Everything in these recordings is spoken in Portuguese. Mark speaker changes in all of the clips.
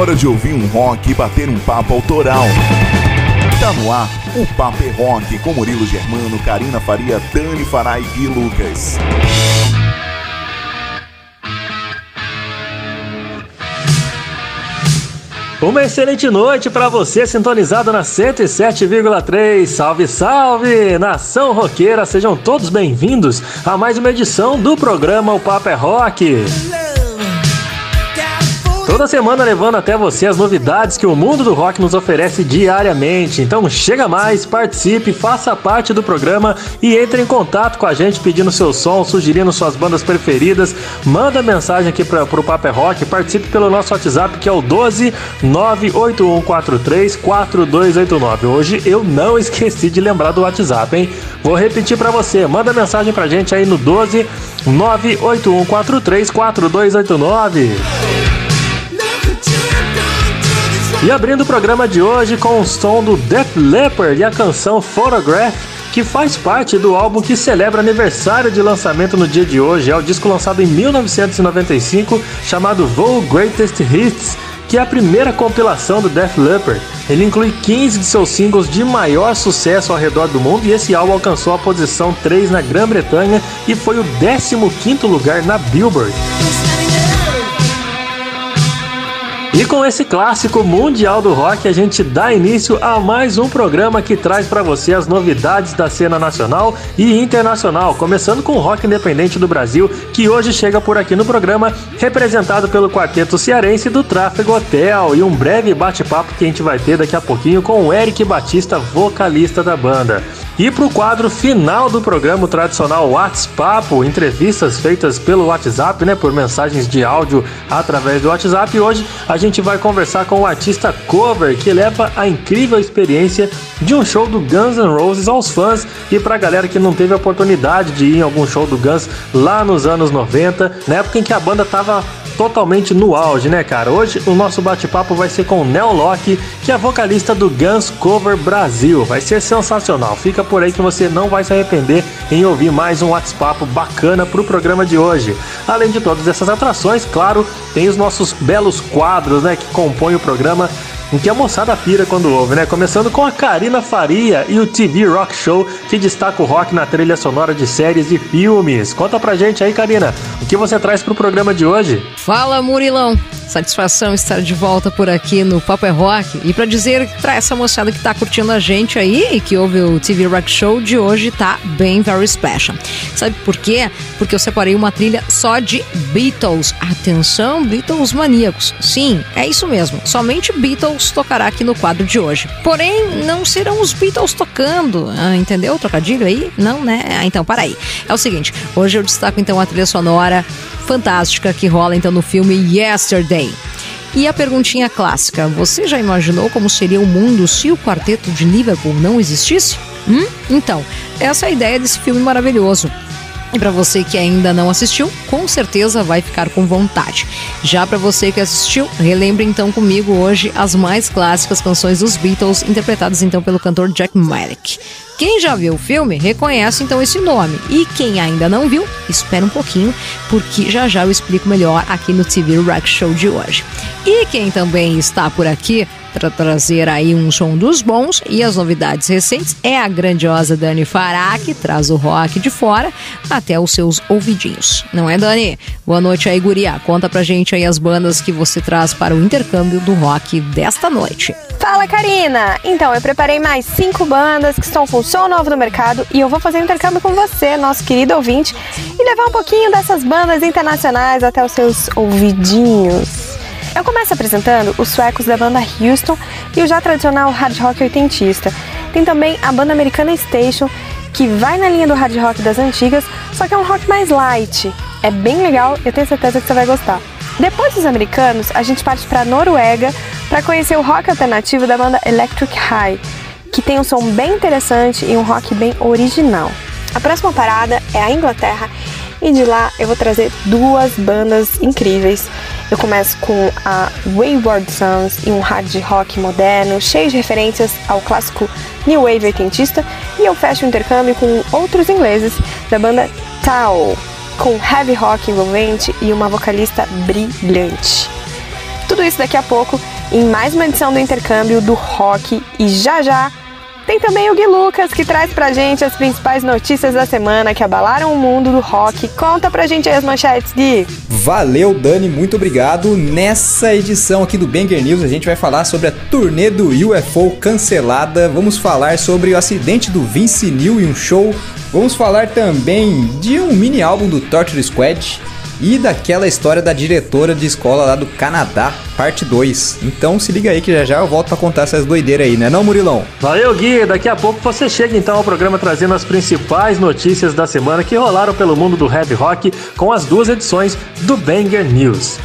Speaker 1: hora de ouvir um rock e bater um papo autoral. Tá no ar o Papo é Rock com Murilo Germano, Karina Faria, Dani Farai e Lucas.
Speaker 2: Uma excelente noite para você sintonizado na 107,3. Salve, salve! Nação roqueira, sejam todos bem-vindos a mais uma edição do programa O Papo é Rock. Toda semana levando até você as novidades que o mundo do rock nos oferece diariamente. Então chega mais, participe, faça parte do programa e entre em contato com a gente pedindo seu som, sugerindo suas bandas preferidas. Manda mensagem aqui para o Paper é Rock, participe pelo nosso WhatsApp que é o 12 98143 4289. Hoje eu não esqueci de lembrar do WhatsApp, hein? Vou repetir para você. Manda mensagem pra gente aí no 12 98143 4289. E abrindo o programa de hoje com o som do Def Leppard e a canção Photograph, que faz parte do álbum que celebra aniversário de lançamento no dia de hoje. É o disco lançado em 1995, chamado Vogue Greatest Hits, que é a primeira compilação do Def Leppard. Ele inclui 15 de seus singles de maior sucesso ao redor do mundo e esse álbum alcançou a posição 3 na Grã-Bretanha e foi o 15º lugar na Billboard. E com esse clássico mundial do rock, a gente dá início a mais um programa que traz para você as novidades da cena nacional e internacional, começando com o rock independente do Brasil, que hoje chega por aqui no programa, representado pelo quarteto cearense do Tráfego Hotel, e um breve bate-papo que a gente vai ter daqui a pouquinho com o Eric Batista, vocalista da banda. E para o quadro final do programa, tradicional WhatsApp, entrevistas feitas pelo WhatsApp, né, por mensagens de áudio através do WhatsApp. Hoje a gente vai conversar com o artista Cover, que leva a incrível experiência de um show do Guns N' Roses aos fãs. E para a galera que não teve a oportunidade de ir em algum show do Guns lá nos anos 90, na época em que a banda tava totalmente no auge, né, cara? Hoje o nosso bate-papo vai ser com o Neo Locke, que é vocalista do Guns Cover Brasil. Vai ser sensacional. Fica por aí que você não vai se arrepender em ouvir mais um WhatsApp bacana pro programa de hoje. Além de todas essas atrações, claro, tem os nossos belos quadros, né, que compõem o programa em que a moçada pira quando ouve, né? Começando com a Karina Faria e o TV Rock Show, que destaca o rock na trilha sonora de séries e filmes. Conta pra gente aí, Karina, o que você traz pro programa de hoje?
Speaker 3: Fala, Murilão! Satisfação estar de volta por aqui no Papo é Rock. E para dizer para essa moçada que tá curtindo a gente aí e que ouve o TV Rock Show de hoje, tá bem very special. Sabe por quê? Porque eu separei uma trilha só de Beatles. Atenção, Beatles maníacos. Sim, é isso mesmo. Somente Beatles tocará aqui no quadro de hoje. Porém, não serão os Beatles tocando. Ah, entendeu? Trocadilho aí? Não, né? Ah, então, para aí. É o seguinte, hoje eu destaco então a trilha sonora fantástica que rola então no filme Yesterday. E a perguntinha clássica: você já imaginou como seria o mundo se o quarteto de Liverpool não existisse? Hum? Então, essa é a ideia desse filme maravilhoso. E para você que ainda não assistiu, com certeza vai ficar com vontade. Já para você que assistiu, relembre então comigo hoje as mais clássicas canções dos Beatles, interpretadas então pelo cantor Jack Malik. Quem já viu o filme reconhece então esse nome. E quem ainda não viu, espera um pouquinho, porque já já eu explico melhor aqui no TV Rock Show de hoje. E quem também está por aqui para trazer aí um som dos bons e as novidades recentes é a grandiosa Dani Fará, que traz o rock de fora até os seus ouvidinhos. Não é, Dani? Boa noite aí, guria. Conta pra gente aí as bandas que você traz para o intercâmbio do rock desta noite.
Speaker 4: Fala, Karina! Então, eu preparei mais cinco bandas que estão com som novo no mercado e eu vou fazer um intercâmbio com você, nosso querido ouvinte, e levar um pouquinho dessas bandas internacionais até os seus ouvidinhos. Eu começo apresentando os suecos da banda Houston e o já tradicional hard rock oitentista. Tem também a banda americana Station, que vai na linha do hard rock das antigas, só que é um rock mais light. É bem legal, eu tenho certeza que você vai gostar. Depois dos americanos, a gente parte para a Noruega para conhecer o rock alternativo da banda Electric High, que tem um som bem interessante e um rock bem original. A próxima parada é a Inglaterra e de lá eu vou trazer duas bandas incríveis. Eu começo com a Wayward Sons e um hard rock moderno, cheio de referências ao clássico New Wave oitentista, e eu fecho o intercâmbio com outros ingleses da banda Tao, com heavy rock envolvente e uma vocalista brilhante. Tudo isso daqui a pouco em mais uma edição do intercâmbio do rock e já já tem também o Gui Lucas, que traz pra gente as principais notícias da semana que abalaram o mundo do rock. Conta pra gente aí as manchetes, Gui.
Speaker 5: Valeu, Dani, muito obrigado. Nessa edição aqui do Banger News, a gente vai falar sobre a turnê do UFO cancelada. Vamos falar sobre o acidente do Vince Neil em um show. Vamos falar também de um mini álbum do Torture Squad e daquela história da diretora de escola lá do Canadá, parte 2. Então se liga aí que já já eu volto para contar essas doideiras aí, né não, Murilão?
Speaker 2: Valeu, Gui! Daqui a pouco você chega então ao programa trazendo as principais notícias da semana que rolaram pelo mundo do heavy rock com as duas edições do Banger News.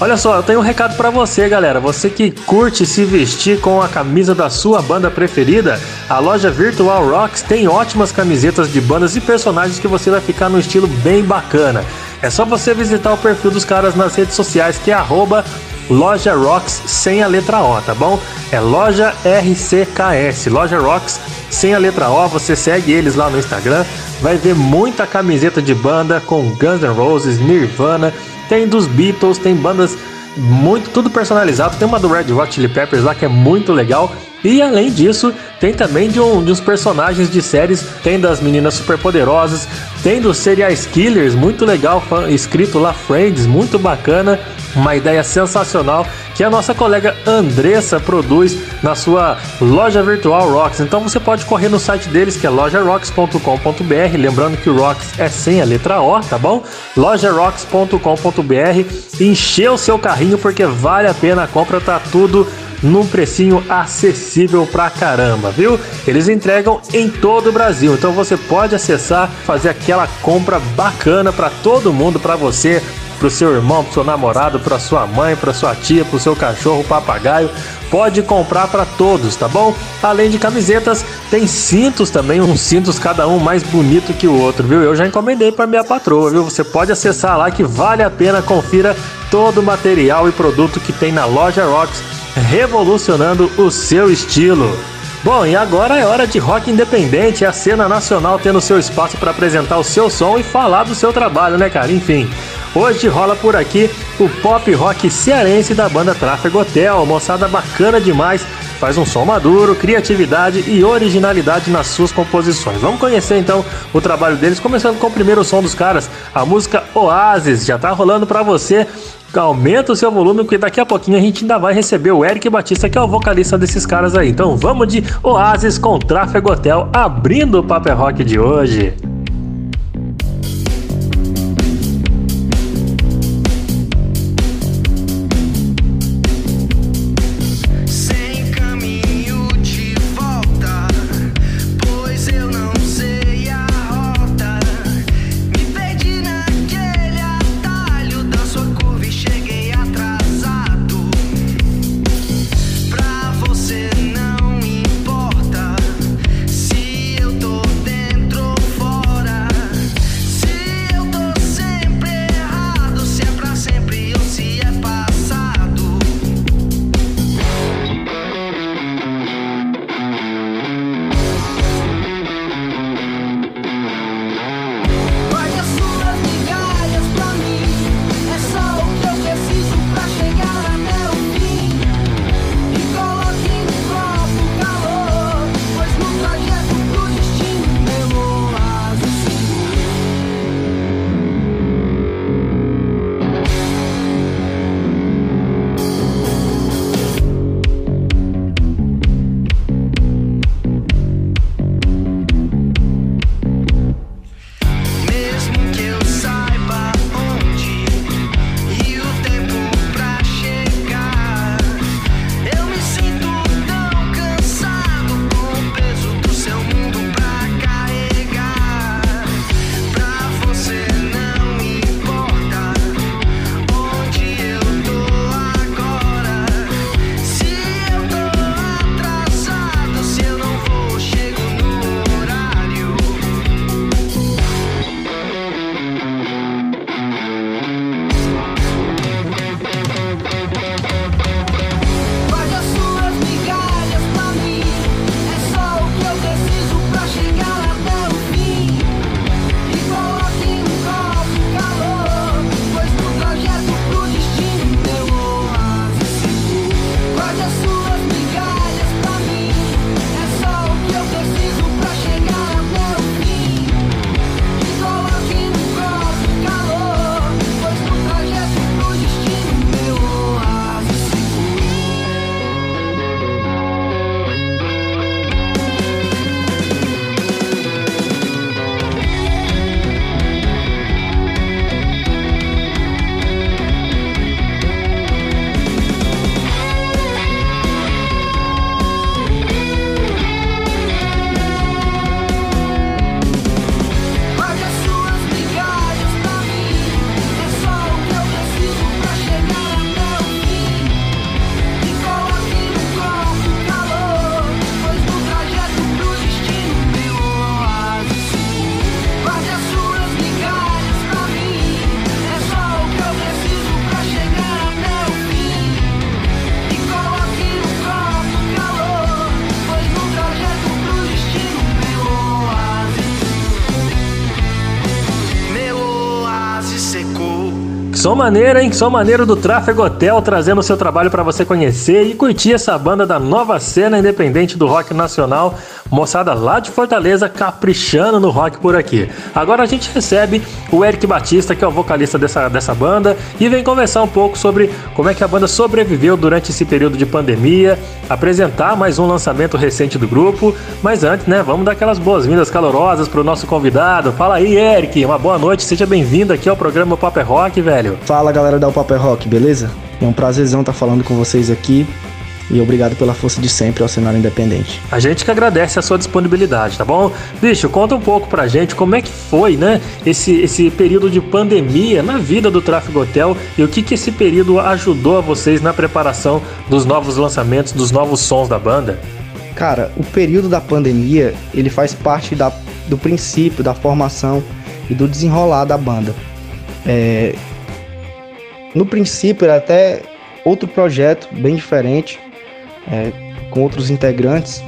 Speaker 2: Olha só, eu tenho um recado para você, galera. Você que curte se vestir com a camisa da sua banda preferida, a loja Virtual Rocks tem ótimas camisetas de bandas e personagens que você vai ficar no estilo bem bacana. É só você visitar o perfil dos caras nas redes sociais que é arroba Loja Rocks sem a letra O, tá bom? É Loja RCKS, Loja Rocks sem a letra O. Você segue eles lá no Instagram, vai ver muita camiseta de banda com Guns N' Roses, Nirvana, tem dos Beatles, tem bandas muito tudo personalizado. Tem uma do Red Hot Chili Peppers lá que é muito legal. E além disso, tem também de, um, de uns personagens de séries, tem das meninas superpoderosas, tem dos serial killers, muito legal, escrito lá Friends, muito bacana, uma ideia sensacional que a nossa colega Andressa produz na sua loja virtual Rocks. Então você pode correr no site deles que é lojarocks.com.br, lembrando que o Rocks é sem a letra O, tá bom? lojarocks.com.br, encher o seu carrinho porque vale a pena a compra, tá tudo num precinho acessível pra caramba, viu? Eles entregam em todo o Brasil, então você pode acessar, fazer aquela compra bacana para todo mundo, para você, pro seu irmão, pro seu namorado, pra sua mãe, pra sua tia, pro seu cachorro, papagaio. Pode comprar para todos, tá bom? Além de camisetas, tem cintos também, uns cintos cada um mais bonito que o outro, viu? Eu já encomendei para minha patroa, viu? Você pode acessar lá que vale a pena, confira todo o material e produto que tem na loja Rocks revolucionando o seu estilo. Bom, e agora é hora de rock independente, a cena nacional tendo seu espaço para apresentar o seu som e falar do seu trabalho, né, cara? Enfim, hoje rola por aqui o pop rock cearense da banda Tráfego Hotel, moçada bacana demais, faz um som maduro, criatividade e originalidade nas suas composições. Vamos conhecer então o trabalho deles, começando com o primeiro som dos caras, a música Oasis, já tá rolando para você aumenta o seu volume, porque daqui a pouquinho a gente ainda vai receber o Eric Batista, que é o vocalista desses caras aí. Então vamos de Oasis com Tráfego Hotel, abrindo o Paper Rock de hoje. Som maneiro, hein? Som maneiro do Tráfego Hotel, trazendo o seu trabalho para você conhecer e curtir essa banda da nova cena independente do rock nacional, moçada lá de Fortaleza caprichando no rock por aqui. Agora a gente recebe o Eric Batista, que é o vocalista dessa, dessa banda, e vem conversar um pouco sobre como é que a banda sobreviveu durante esse período de pandemia, apresentar mais um lançamento recente do grupo. Mas antes, né, vamos dar aquelas boas-vindas calorosas pro nosso convidado. Fala aí, Eric, uma boa noite, seja bem-vindo aqui ao programa Paper Rock, velho.
Speaker 6: Fala galera da Paper Rock, beleza? É um prazerzão estar falando com vocês aqui. E obrigado pela força de sempre ao cenário independente.
Speaker 2: A gente que agradece a sua disponibilidade, tá bom? Bicho, conta um pouco pra gente como é que foi, né, esse, esse período de pandemia na vida do Tráfego Hotel e o que que esse período ajudou a vocês na preparação dos novos lançamentos, dos novos sons da banda?
Speaker 6: Cara, o período da pandemia, ele faz parte da, do princípio, da formação e do desenrolar da banda. É, no princípio era até outro projeto bem diferente, é, com outros integrantes.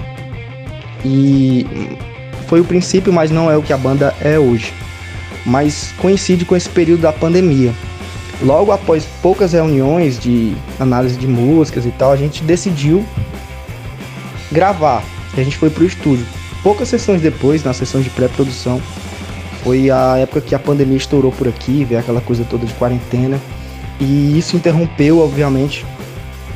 Speaker 6: E foi o princípio, mas não é o que a banda é hoje. Mas coincide com esse período da pandemia. Logo após poucas reuniões de análise de músicas e tal, a gente decidiu gravar. E a gente foi pro estúdio. Poucas sessões depois, na sessão de pré-produção, foi a época que a pandemia estourou por aqui, veio aquela coisa toda de quarentena. E isso interrompeu, obviamente,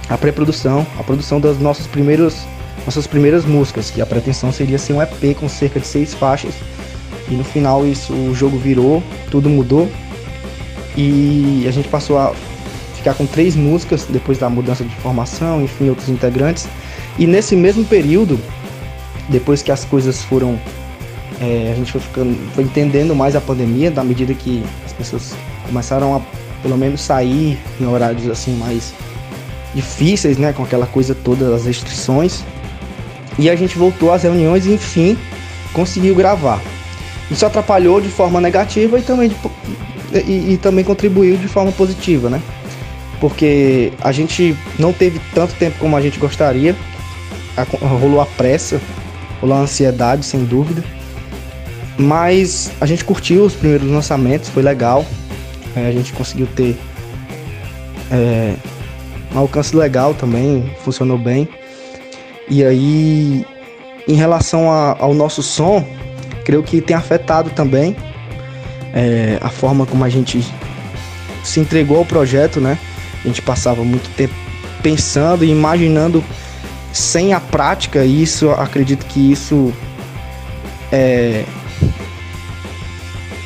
Speaker 6: a pré-produção, a produção das nossas primeiras, nossas primeiras músicas, que a pretensão seria ser um EP com cerca de seis faixas. E no final isso, o jogo virou, tudo mudou. E a gente passou a ficar com três músicas depois da mudança de formação, enfim, outros integrantes. E nesse mesmo período, depois que as coisas foram. É, a gente foi, ficando, foi entendendo mais a pandemia, da medida que as pessoas começaram a pelo menos sair em horários assim mais difíceis, né, com aquela coisa toda das restrições. E a gente voltou às reuniões e enfim conseguiu gravar. Isso atrapalhou de forma negativa e também, de, e, e também contribuiu de forma positiva, né? Porque a gente não teve tanto tempo como a gente gostaria, a, rolou a pressa, rolou a ansiedade, sem dúvida. Mas a gente curtiu os primeiros lançamentos, foi legal. É, a gente conseguiu ter é, um alcance legal também, funcionou bem. E aí, em relação a, ao nosso som, creio que tem afetado também é, a forma como a gente se entregou ao projeto, né? A gente passava muito tempo pensando e imaginando sem a prática, e isso acredito que isso é,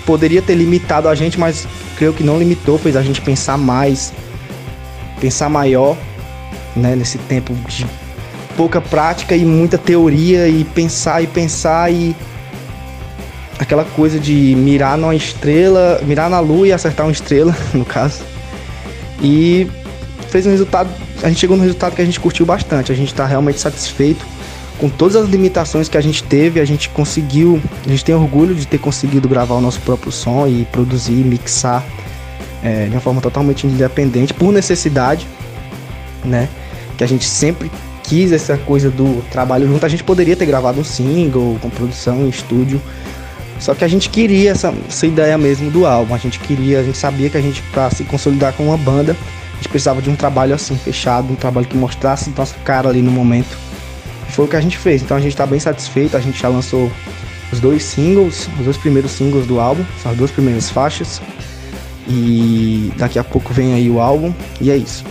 Speaker 6: poderia ter limitado a gente, mas creio que não limitou, fez a gente pensar mais, pensar maior, né, nesse tempo de pouca prática e muita teoria e pensar e pensar e aquela coisa de mirar numa estrela, mirar na lua e acertar uma estrela, no caso. E fez um resultado, a gente chegou no resultado que a gente curtiu bastante, a gente está realmente satisfeito com todas as limitações que a gente teve, a gente conseguiu, a gente tem orgulho de ter conseguido gravar o nosso próprio som e produzir, mixar é, de uma forma totalmente independente, por necessidade, né? Que a gente sempre quis essa coisa do trabalho junto. A gente poderia ter gravado um single com produção em estúdio, só que a gente queria essa, essa ideia mesmo do álbum. A gente queria, a gente sabia que a gente, para se consolidar com uma banda, a gente precisava de um trabalho assim, fechado, um trabalho que mostrasse nossa cara ali no momento foi o que a gente fez. Então a gente tá bem satisfeito. A gente já lançou os dois singles, os dois primeiros singles do álbum, são as duas primeiras faixas. E daqui a pouco vem aí o álbum. E é isso.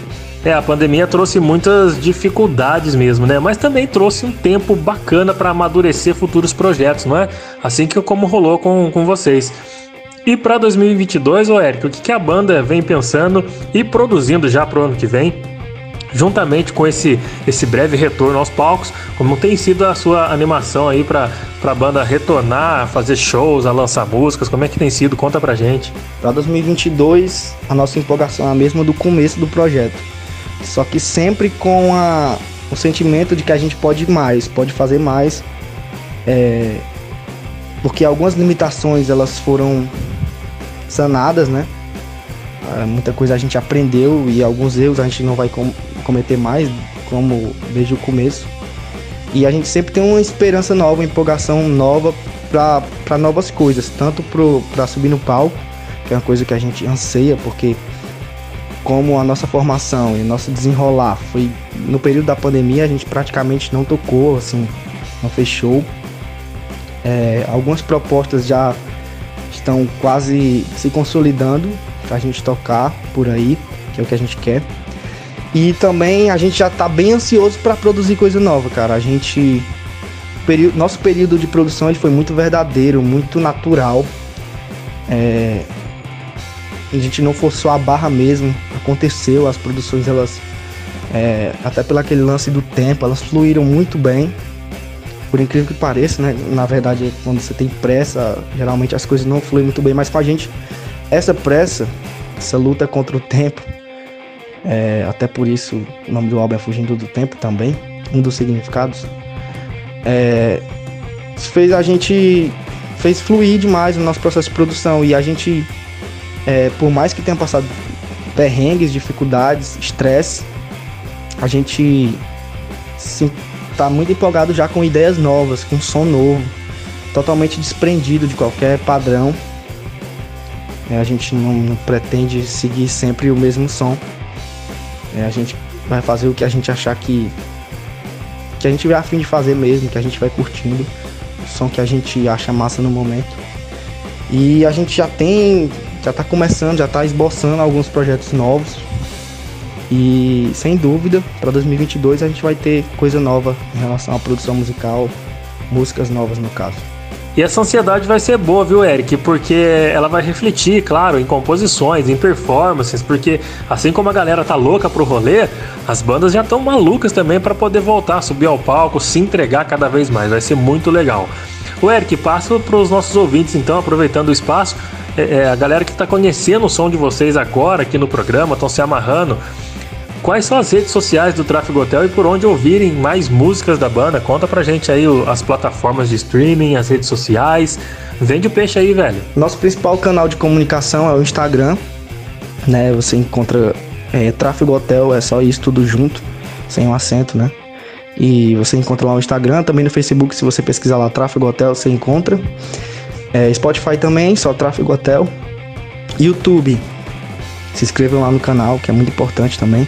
Speaker 2: É, a pandemia trouxe muitas dificuldades mesmo, né? Mas também trouxe um tempo bacana para amadurecer futuros projetos, não é? Assim que como rolou com, com vocês. E para 2022, ô Eric, o que, que a banda vem pensando e produzindo já pro ano que vem? Juntamente com esse, esse breve retorno aos palcos, como tem sido a sua animação aí para a banda retornar, fazer shows, a lançar músicas, como é que tem sido? Conta pra gente.
Speaker 6: Para 2022, a nossa empolgação é a mesma do começo do projeto, só que sempre com a, o sentimento de que a gente pode mais, pode fazer mais, é, porque algumas limitações elas foram sanadas, né? Ah, muita coisa a gente aprendeu e alguns erros a gente não vai cometer mais, como desde o começo. E a gente sempre tem uma esperança nova, uma empolgação nova para novas coisas, tanto para subir no palco, que é uma coisa que a gente anseia, porque como a nossa formação e nosso desenrolar foi no período da pandemia, a gente praticamente não tocou, assim, não fechou. É, algumas propostas já estão quase se consolidando para a gente tocar por aí, que é o que a gente quer. E também a gente já tá bem ansioso para produzir coisa nova, cara. A gente nosso período de produção ele foi muito verdadeiro, muito natural. É, a gente não forçou a barra mesmo, aconteceu, as produções elas é, até pelo aquele lance do tempo, elas fluíram muito bem. Por incrível que pareça, né? Na verdade, quando você tem pressa, geralmente as coisas não fluem muito bem, mas com a gente, essa pressa, essa luta contra o tempo, é, até por isso o nome do álbum é Fugindo do Tempo também, um dos significados, é, fez a gente fez fluir demais o nosso processo de produção e a gente, é, por mais que tenha passado perrengues, dificuldades, estresse, a gente sim, tá muito empolgado já com ideias novas, com som novo, totalmente desprendido de qualquer padrão. É, a gente não, não, pretende seguir sempre o mesmo som. É, a gente vai fazer o que a gente achar que que a gente vai afim de fazer mesmo, que a gente vai curtindo, o som que a gente acha massa no momento. E a gente já tem, já tá começando, já tá esboçando alguns projetos novos. E sem dúvida, para 2022 a gente vai ter coisa nova em relação à produção musical, músicas novas no caso.
Speaker 2: E essa ansiedade vai ser boa, viu, Eric? Porque ela vai refletir, claro, em composições, em performances, porque assim como a galera tá louca pro rolê, as bandas já estão malucas também para poder voltar, subir ao palco, se entregar cada vez mais. Vai ser muito legal. O Eric, passa para os nossos ouvintes, então, aproveitando o espaço, é, é, a galera que está conhecendo o som de vocês agora aqui no programa, estão se amarrando. Quais são as redes sociais do Tráfego Hotel e por onde ouvirem mais músicas da banda? Conta pra gente aí as plataformas de streaming, as redes sociais. Vende o peixe aí, velho.
Speaker 6: Nosso principal canal de comunicação é o Instagram, né? Você encontra é, Tráfego Hotel, é só isso tudo junto, sem um acento, né? E você encontra lá no Instagram, também no Facebook, se você pesquisar lá Tráfego Hotel, você encontra. É, Spotify também, só Tráfego Hotel. YouTube, se inscrevam lá no canal, que é muito importante também.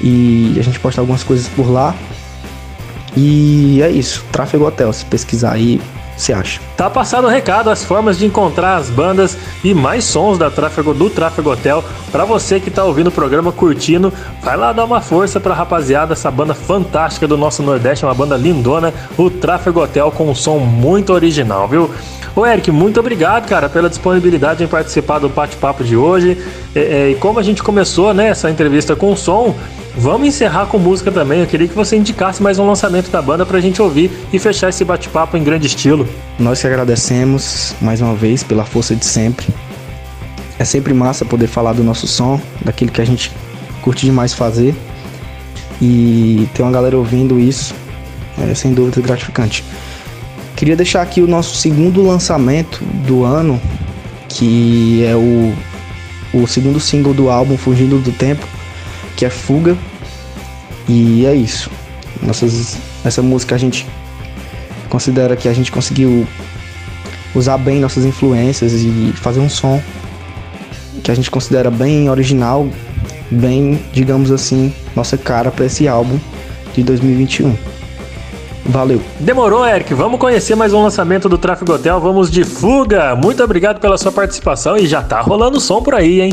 Speaker 6: E a gente posta algumas coisas por lá. E é isso, Tráfego Hotel, se pesquisar aí, você acha.
Speaker 2: Tá passado o recado, as formas de encontrar as bandas e mais sons da Tráfego do Tráfego Hotel. Para você que tá ouvindo o programa curtindo, vai lá dar uma força pra rapaziada, essa banda fantástica do nosso Nordeste, uma banda lindona, o Tráfego Hotel com um som muito original, viu? Ô Eric, muito obrigado, cara, pela disponibilidade em participar do bate-papo de hoje. É, é, e como a gente começou, né, essa entrevista com som, Vamos encerrar com música também. Eu queria que você indicasse mais um lançamento da banda pra gente ouvir e fechar esse bate-papo em grande estilo.
Speaker 6: Nós que agradecemos mais uma vez pela força de sempre. É sempre massa poder falar do nosso som, daquilo que a gente curte demais fazer. E ter uma galera ouvindo isso é sem dúvida gratificante. Queria deixar aqui o nosso segundo lançamento do ano, que é o, o segundo single do álbum Fugindo do Tempo que é Fuga. E é isso. Nossas, essa música a gente considera que a gente conseguiu usar bem nossas influências e fazer um som que a gente considera bem original, bem, digamos assim, nossa cara para esse álbum de 2021. Valeu.
Speaker 2: Demorou, Eric. Vamos conhecer mais um lançamento do Tráfego Hotel. Vamos de fuga. Muito obrigado pela sua participação e já tá rolando som por aí, hein?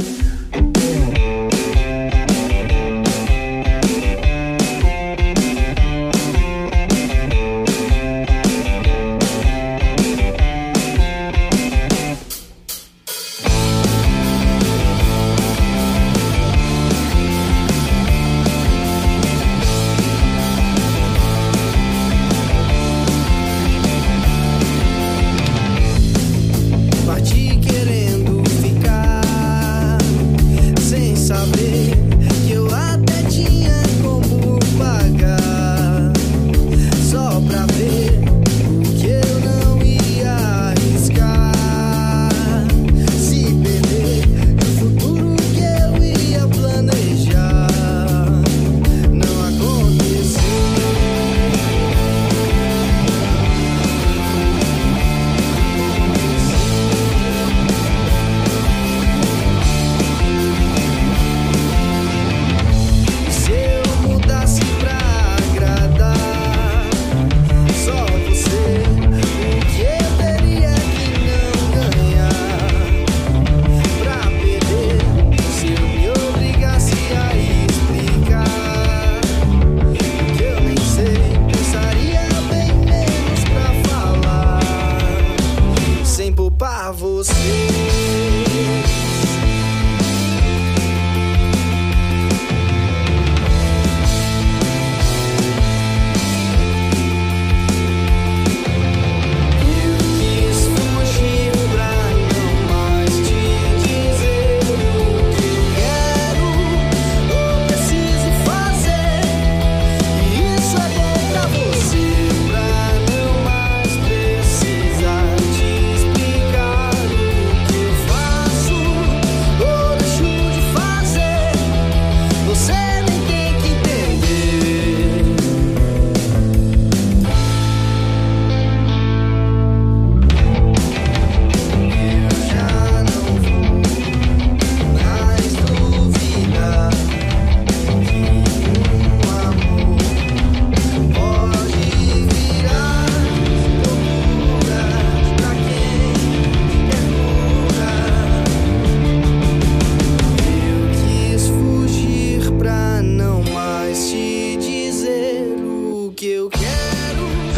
Speaker 7: me.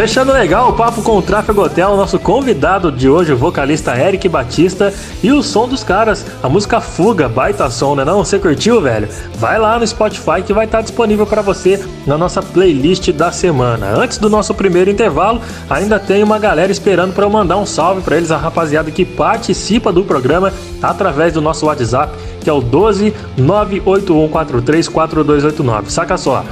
Speaker 2: Fechando legal o papo com o Tráfego Hotel, nosso convidado de hoje, o vocalista Eric Batista, e o som dos caras, a música Fuga, baita som, né não? Você curtiu, velho? Vai lá no Spotify que vai estar disponível para você na nossa playlist da semana. Antes do nosso primeiro intervalo, ainda tem uma galera esperando para eu mandar um salve para eles, a rapaziada que participa do programa através do nosso WhatsApp, que é o 12 981434289. Saca só.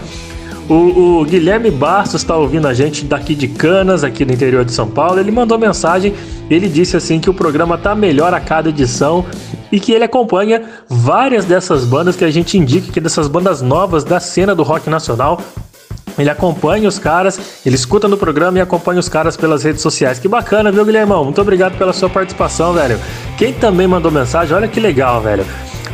Speaker 2: O, o, Guilherme Bastos está ouvindo a gente daqui de Canas, aqui no interior de São Paulo. Ele mandou mensagem, ele disse assim que o programa tá melhor a cada edição e que ele acompanha várias dessas bandas que a gente indica, que dessas bandas novas da cena do rock nacional. Ele acompanha os caras, ele escuta no programa e acompanha os caras pelas redes sociais. Que bacana, viu, Guilhermão? Muito obrigado pela sua participação, velho. Quem também mandou mensagem, olha que legal, velho.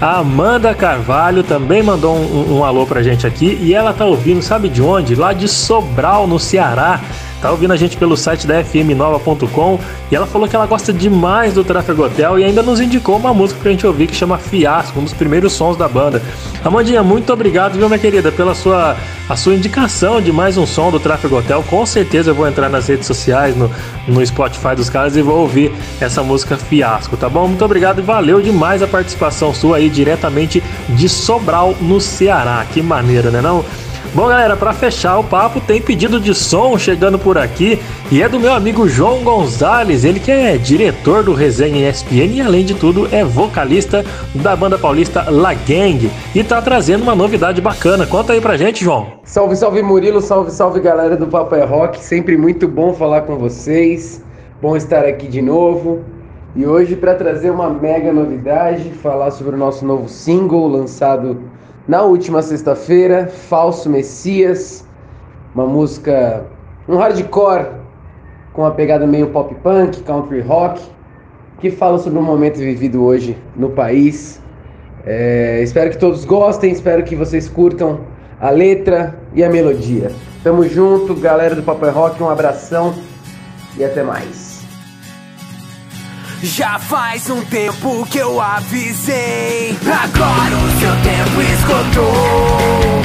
Speaker 2: A Amanda Carvalho também mandou um, um, alô pra gente aqui e ela tá ouvindo, sabe de onde? Lá de Sobral, no Ceará. Tá ouvindo a gente pelo site da fmnova.com e ela falou que ela gosta demais do Trafego Hotel e ainda nos indicou uma música pra gente ouvir que chama Fiasco, um dos primeiros sons da banda. Amandinha, muito obrigado, viu, minha querida, pela sua, a sua indicação de mais um som do Trafego Hotel. Com certeza eu vou entrar nas redes sociais, no, no Spotify dos caras e vou ouvir essa música Fiasco, tá bom? Muito obrigado e valeu demais a participação sua aí diretamente de Sobral, no Ceará. Que maneira, né não? Bom, galera, para fechar o papo, tem pedido de som chegando por aqui e é do meu amigo João Gonzalez, ele que é diretor do Resenha ESPN e além de tudo é vocalista da banda paulista La Gang e tá trazendo uma novidade bacana. Conta aí pra gente, João.
Speaker 7: Salve, salve Murilo, salve, salve galera do Papo é Rock, sempre muito bom falar com vocês. Bom estar aqui de novo. E hoje para trazer uma mega novidade, falar sobre o nosso novo single lançado na última sexta-feira, Falso Messias, uma música, um hardcore com uma pegada meio pop punk, country rock, que fala sobre o momento vivido hoje no país. É, espero que todos gostem, espero que vocês curtam a letra e a melodia. Tamo junto, galera do Papai Rock, um abração e até mais.
Speaker 8: Já faz um tempo que eu avisei. Agora o seu tempo esgotou.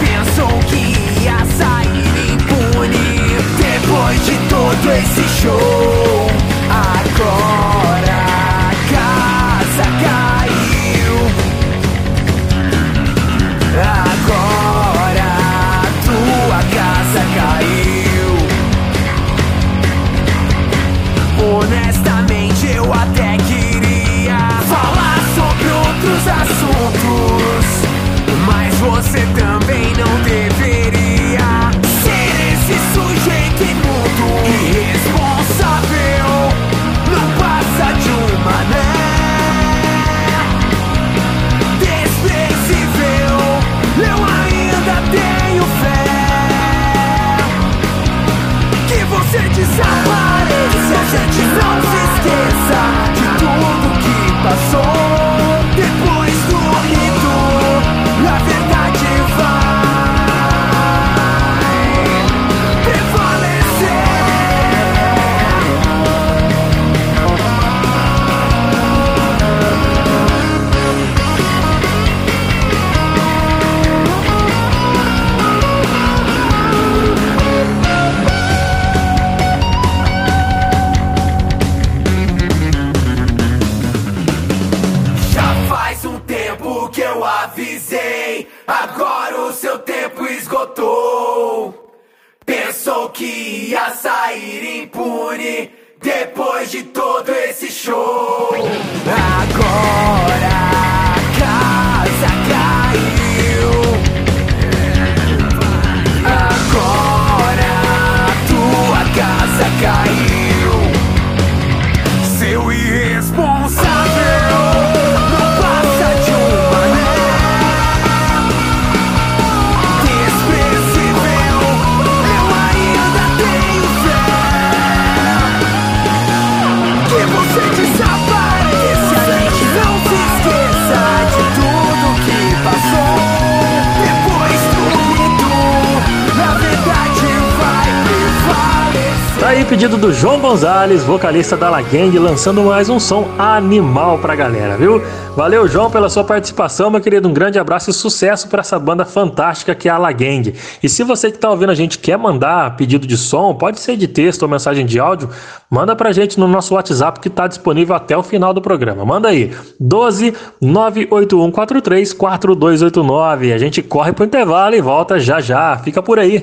Speaker 8: Pensou que ia sair impune depois de todo esse show.
Speaker 2: Vocalista da La Gang, lançando mais um som animal pra galera, viu? Valeu, João, pela sua participação, meu querido. Um grande abraço e sucesso para essa banda fantástica que é a La Gang. E se você que tá ouvindo a gente quer mandar pedido de som, pode ser de texto ou mensagem de áudio, manda pra gente no nosso WhatsApp que tá disponível até o final do programa. Manda aí, 12 98143 4289. A gente corre pro intervalo e volta já já. Fica por aí.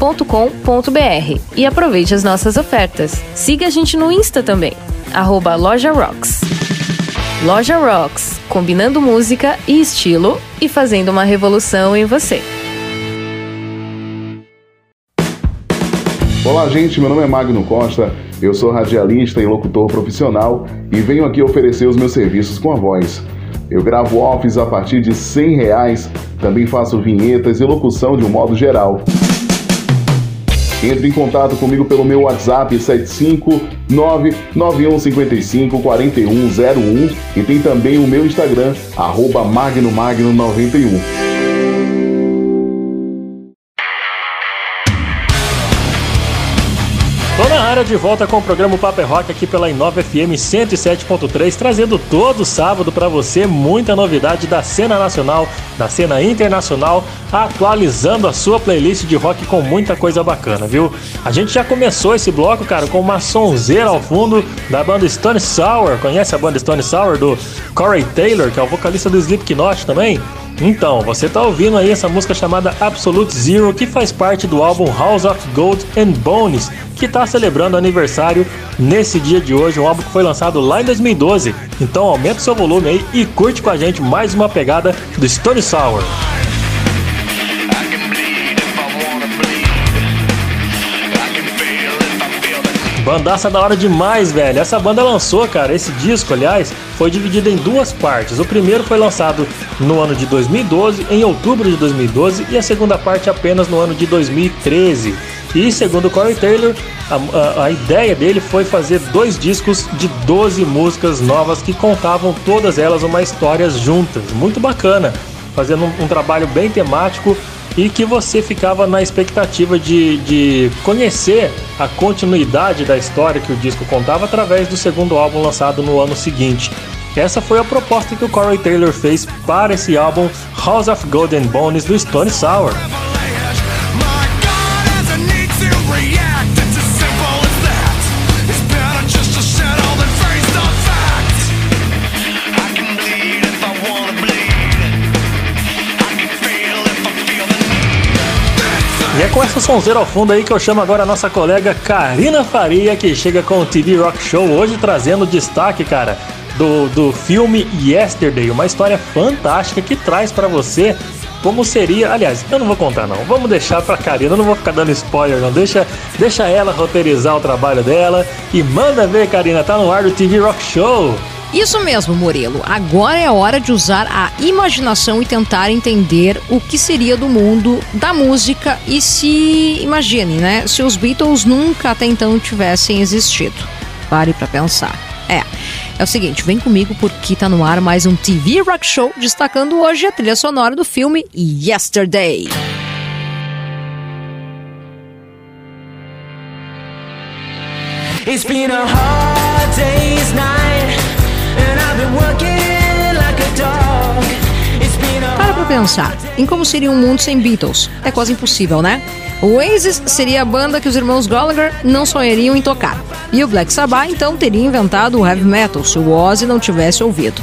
Speaker 9: o.com.br e aproveite as nossas ofertas. Siga a gente no Insta também, arroba Loja Rocks. Loja Rocks, combinando música e estilo e fazendo uma revolução em você.
Speaker 10: Olá, gente. Meu nome é Magno Costa. Eu sou radialista e locutor profissional e venho aqui oferecer os meus serviços com a voz. Eu gravo offs a partir de 100 reais, também faço vinhetas e locução de um modo geral. Entre em contato comigo pelo meu WhatsApp 75991554101 e tem também o meu Instagram, arroba magnomagno91.
Speaker 2: Área de volta com o programa Paper Rock aqui pela Inova FM 107.3, trazendo todo sábado para você muita novidade da cena nacional, da cena internacional, atualizando a sua playlist de rock com muita coisa bacana, viu? A gente já começou esse bloco, cara, com uma sonzeira ao fundo da banda Stone Sour. Conhece a banda Stone Sour do Corey Taylor, que é o vocalista do Slipknot também? Então, você tá ouvindo aí essa música chamada Absolute Zero, que faz parte do álbum House of Gold and Bones, que está celebrando aniversário nesse dia de hoje, um álbum que foi lançado lá em 2012. Então aumenta o seu volume aí e curte com a gente mais uma pegada do Stone Sour. Bandaça da hora demais, velho. Essa banda lançou, cara, esse disco, aliás, foi dividido em duas partes. O primeiro foi lançado no ano de 2012, em outubro de 2012, e a segunda parte apenas no ano de 2013. E segundo Corey Taylor, a, a, a, ideia dele foi fazer dois discos de 12 músicas novas que contavam todas elas uma história juntas. Muito bacana, fazendo um, um trabalho bem temático e que você ficava na expectativa de, de conhecer a continuidade da história que o disco contava através do segundo álbum lançado no ano seguinte. Essa foi a proposta que o Corey Taylor fez para esse álbum House of Golden Bones do Stone Sour. E é com essa sonzeira ao fundo aí que eu chamo agora a nossa colega Karina Faria, que chega com o TV Rock Show hoje trazendo destaque, cara, do, do filme Yesterday, uma história fantástica que traz para você como seria. Aliás, eu não vou contar não. Vamos deixar pra Karina, eu não vou ficar dando spoiler não. Deixa, deixa ela roteirizar o trabalho dela e manda ver, Karina, tá no ar do TV Rock Show.
Speaker 3: Isso mesmo, Murilo. Agora é hora de usar a imaginação e tentar entender o que seria do mundo da música e se imagine, né, se os Beatles nunca até então tivessem existido. Pare para pensar. É. É o seguinte, vem comigo porque tá no ar mais um TV Rock Show destacando hoje a trilha sonora do filme Yesterday. It's been a hard day's night para pra pensar em como seria um mundo sem Beatles. É quase impossível, né? O Oasis seria a banda que os irmãos Gallagher não sonhariam em tocar. E o Black Sabbath então teria inventado o heavy metal se o Ozzy não tivesse ouvido.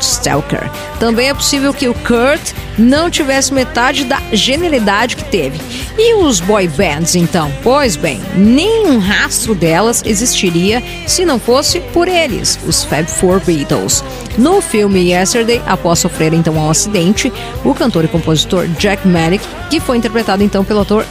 Speaker 3: Stalker. Também é possível que o Kurt
Speaker 11: não tivesse metade da genialidade que teve. E os boy bands, então? Pois bem, nenhum rastro delas existiria se não fosse por eles, os Fab Four Beatles. No filme Yesterday, após sofrer então um acidente, o cantor e compositor Jack Manick, que foi interpretado então pelo ator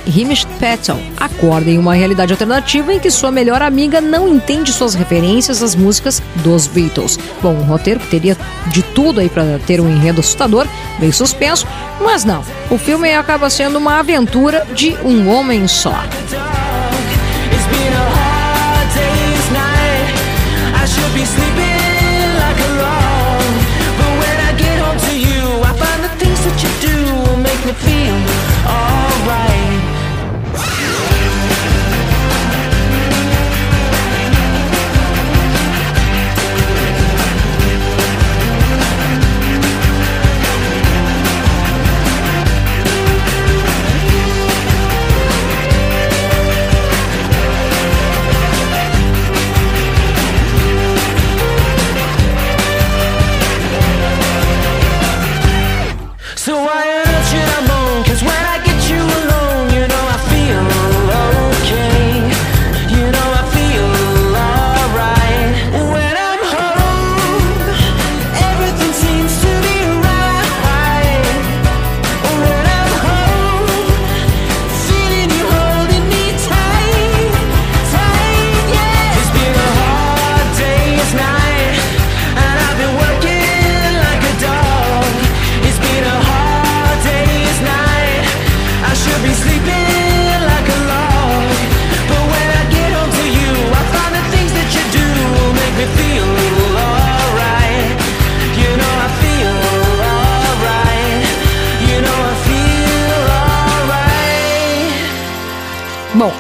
Speaker 11: Patel, acorda em uma realidade alternativa em que sua melhor amiga não entende suas referências às músicas dos Beatles. Bom, um roteiro que teria de tudo aí para ter um enredo assustador, bem suspenso, mas não. O filme acaba sendo uma aventura de um homem só. feel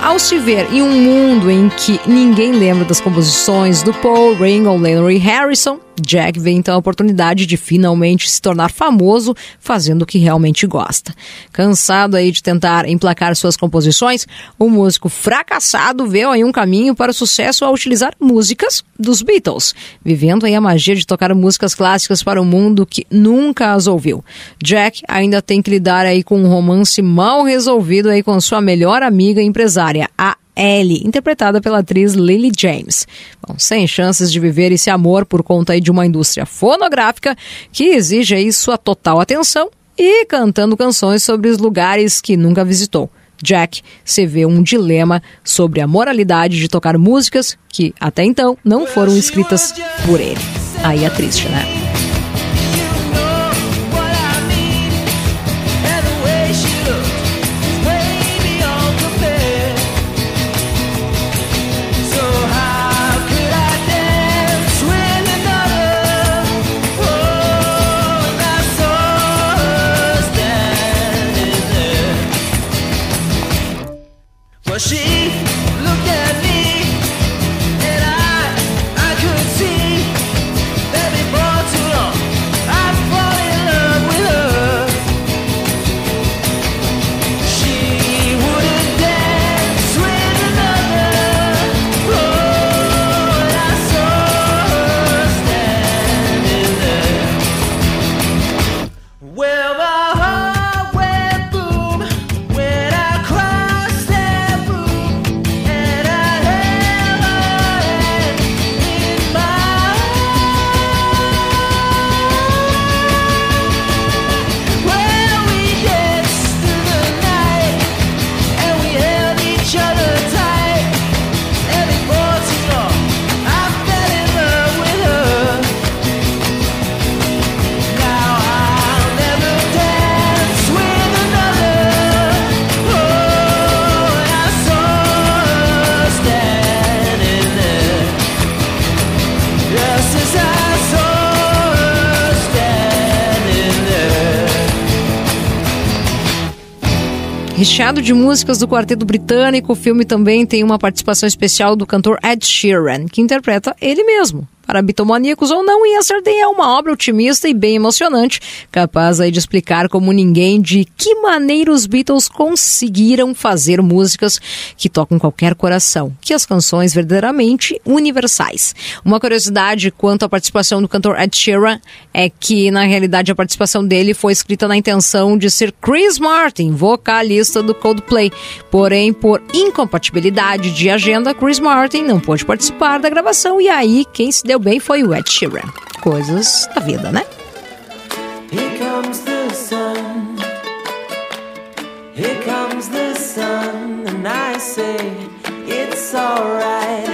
Speaker 11: ao se ver em um mundo em que ninguém lembra das composições do Paul, Ringo, Lennon e Harrison, Jack vê então a oportunidade de finalmente se tornar famoso fazendo o que realmente gosta. Cansado aí de tentar emplacar suas composições, o músico fracassado vê aí um caminho para o sucesso ao utilizar músicas dos Beatles, vivendo aí a magia de tocar músicas clássicas para o mundo que nunca as ouviu. Jack ainda tem que lidar aí com um romance mal resolvido aí com sua melhor amiga empresária, a Ellie, interpretada pela atriz Lily James. Bom, sem chances de viver esse amor por conta de uma indústria fonográfica que exige aí sua total atenção e cantando canções sobre os lugares que nunca visitou. Jack se vê um dilema sobre a moralidade de tocar músicas que até então não foram escritas por ele. Aí é triste, né? Recheado de músicas do quarteto britânico, o filme também tem uma participação especial do cantor Ed Sheeran, que interpreta ele mesmo.
Speaker 3: Para bitomaníacos ou não, Yesterday é uma obra otimista e bem emocionante, capaz aí de explicar como ninguém de que maneira os Beatles conseguiram fazer músicas que tocam qualquer coração, que as canções verdadeiramente universais. Uma curiosidade quanto à participação do cantor Ed Sheeran é que, na realidade, a participação dele foi escrita na intenção de ser Chris Martin, vocalista do Coldplay. Porém, por incompatibilidade de agenda, Chris Martin não pôde participar da gravação e aí quem se deu bem foi o Ed Sheeran. Coisas da vida, né?
Speaker 12: Here comes the sun. Here comes the sun, and I say it's alright.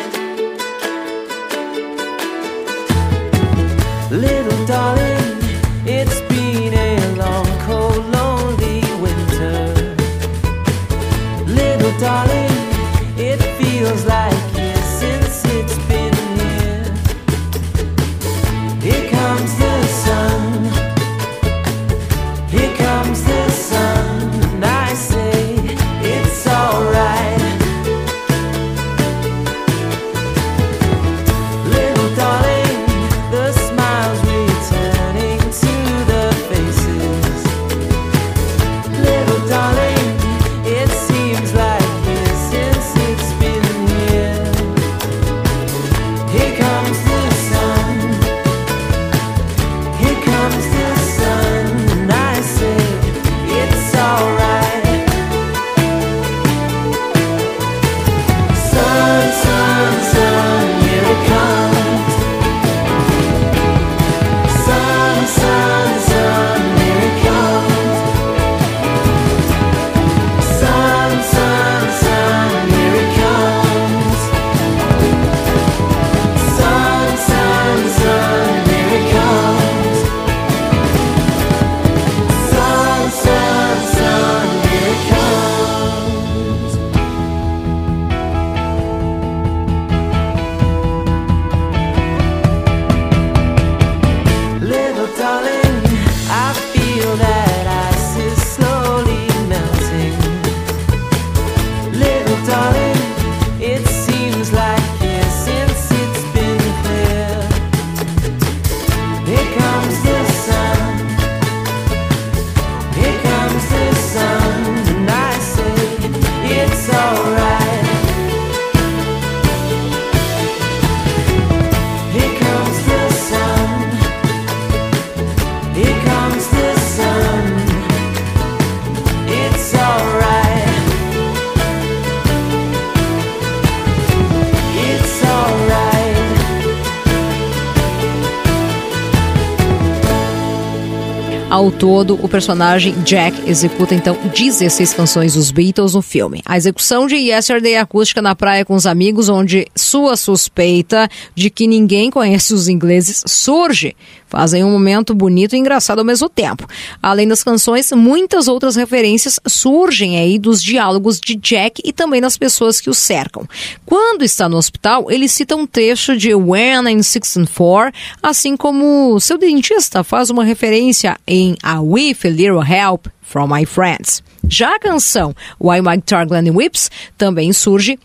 Speaker 3: Ao todo, o personagem Jack executa então 16 canções dos Beatles no filme. A execução de Yesterday acústica na praia com os amigos, onde sua suspeita de que ninguém conhece os ingleses surge, fazem um momento bonito e engraçado ao mesmo tempo. Além das canções, muitas outras referências surgem aí dos diálogos de Jack e também das pessoas que o cercam. Quando está no hospital, ele cita um trecho de When I'm 64, assim como seu dentista faz uma referência em A With a Little Help from My Friends. Já a canção Why My Guitar Glenn Whips também surge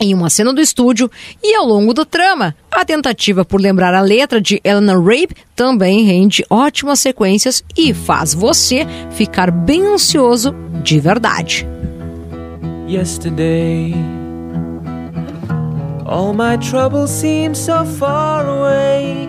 Speaker 3: em uma cena do estúdio e ao longo da trama. A tentativa por lembrar a letra de Eleanor Rape também rende ótimas sequências e faz você ficar bem ansioso de verdade.
Speaker 12: yesterday. All my troubles seem so far away.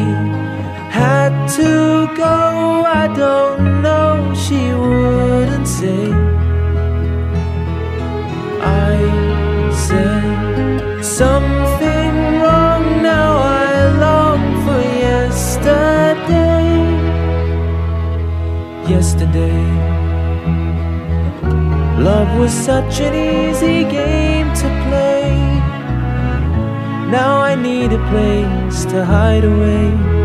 Speaker 12: had to go, I don't know. She wouldn't say. I said something wrong. Now I long for yesterday. Yesterday. Love was such an easy game to play. Now I need a place to hide away.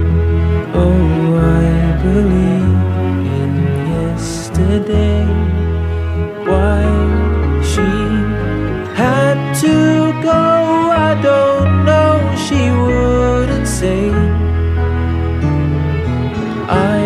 Speaker 12: Believe in yesterday. Why she had to go, I don't know. She wouldn't say. I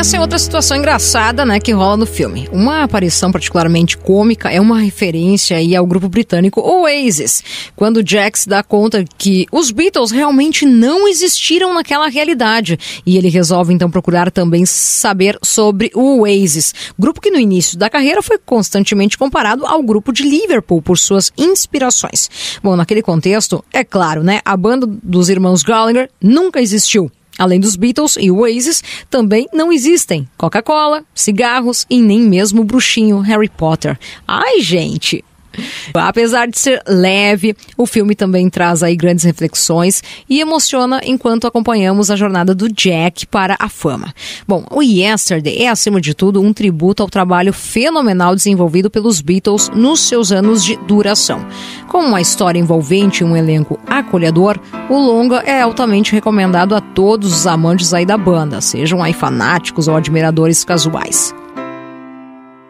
Speaker 3: Essa é outra situação engraçada, né, que rola no filme. Uma aparição particularmente cômica é uma referência aí ao grupo britânico Oasis, quando Jax dá conta que os Beatles realmente não existiram naquela realidade e ele resolve então procurar também saber sobre o Oasis, grupo que no início da carreira foi constantemente comparado ao grupo de Liverpool por suas inspirações. Bom, naquele contexto, é claro, né, a banda dos irmãos Gallagher nunca existiu. Além dos Beatles e Oasis, também não existem Coca-Cola, cigarros e nem mesmo o bruxinho Harry Potter. Ai, gente! Apesar de ser leve, o filme também traz aí grandes reflexões e emociona enquanto acompanhamos a jornada do Jack para a fama. Bom, o Yesterday é, acima de tudo, um tributo ao trabalho fenomenal desenvolvido pelos Beatles nos seus anos de duração. Com uma história envolvente e um elenco acolhedor, o longa é altamente recomendado a todos os amantes aí da banda, sejam aí fanáticos ou admiradores casuais.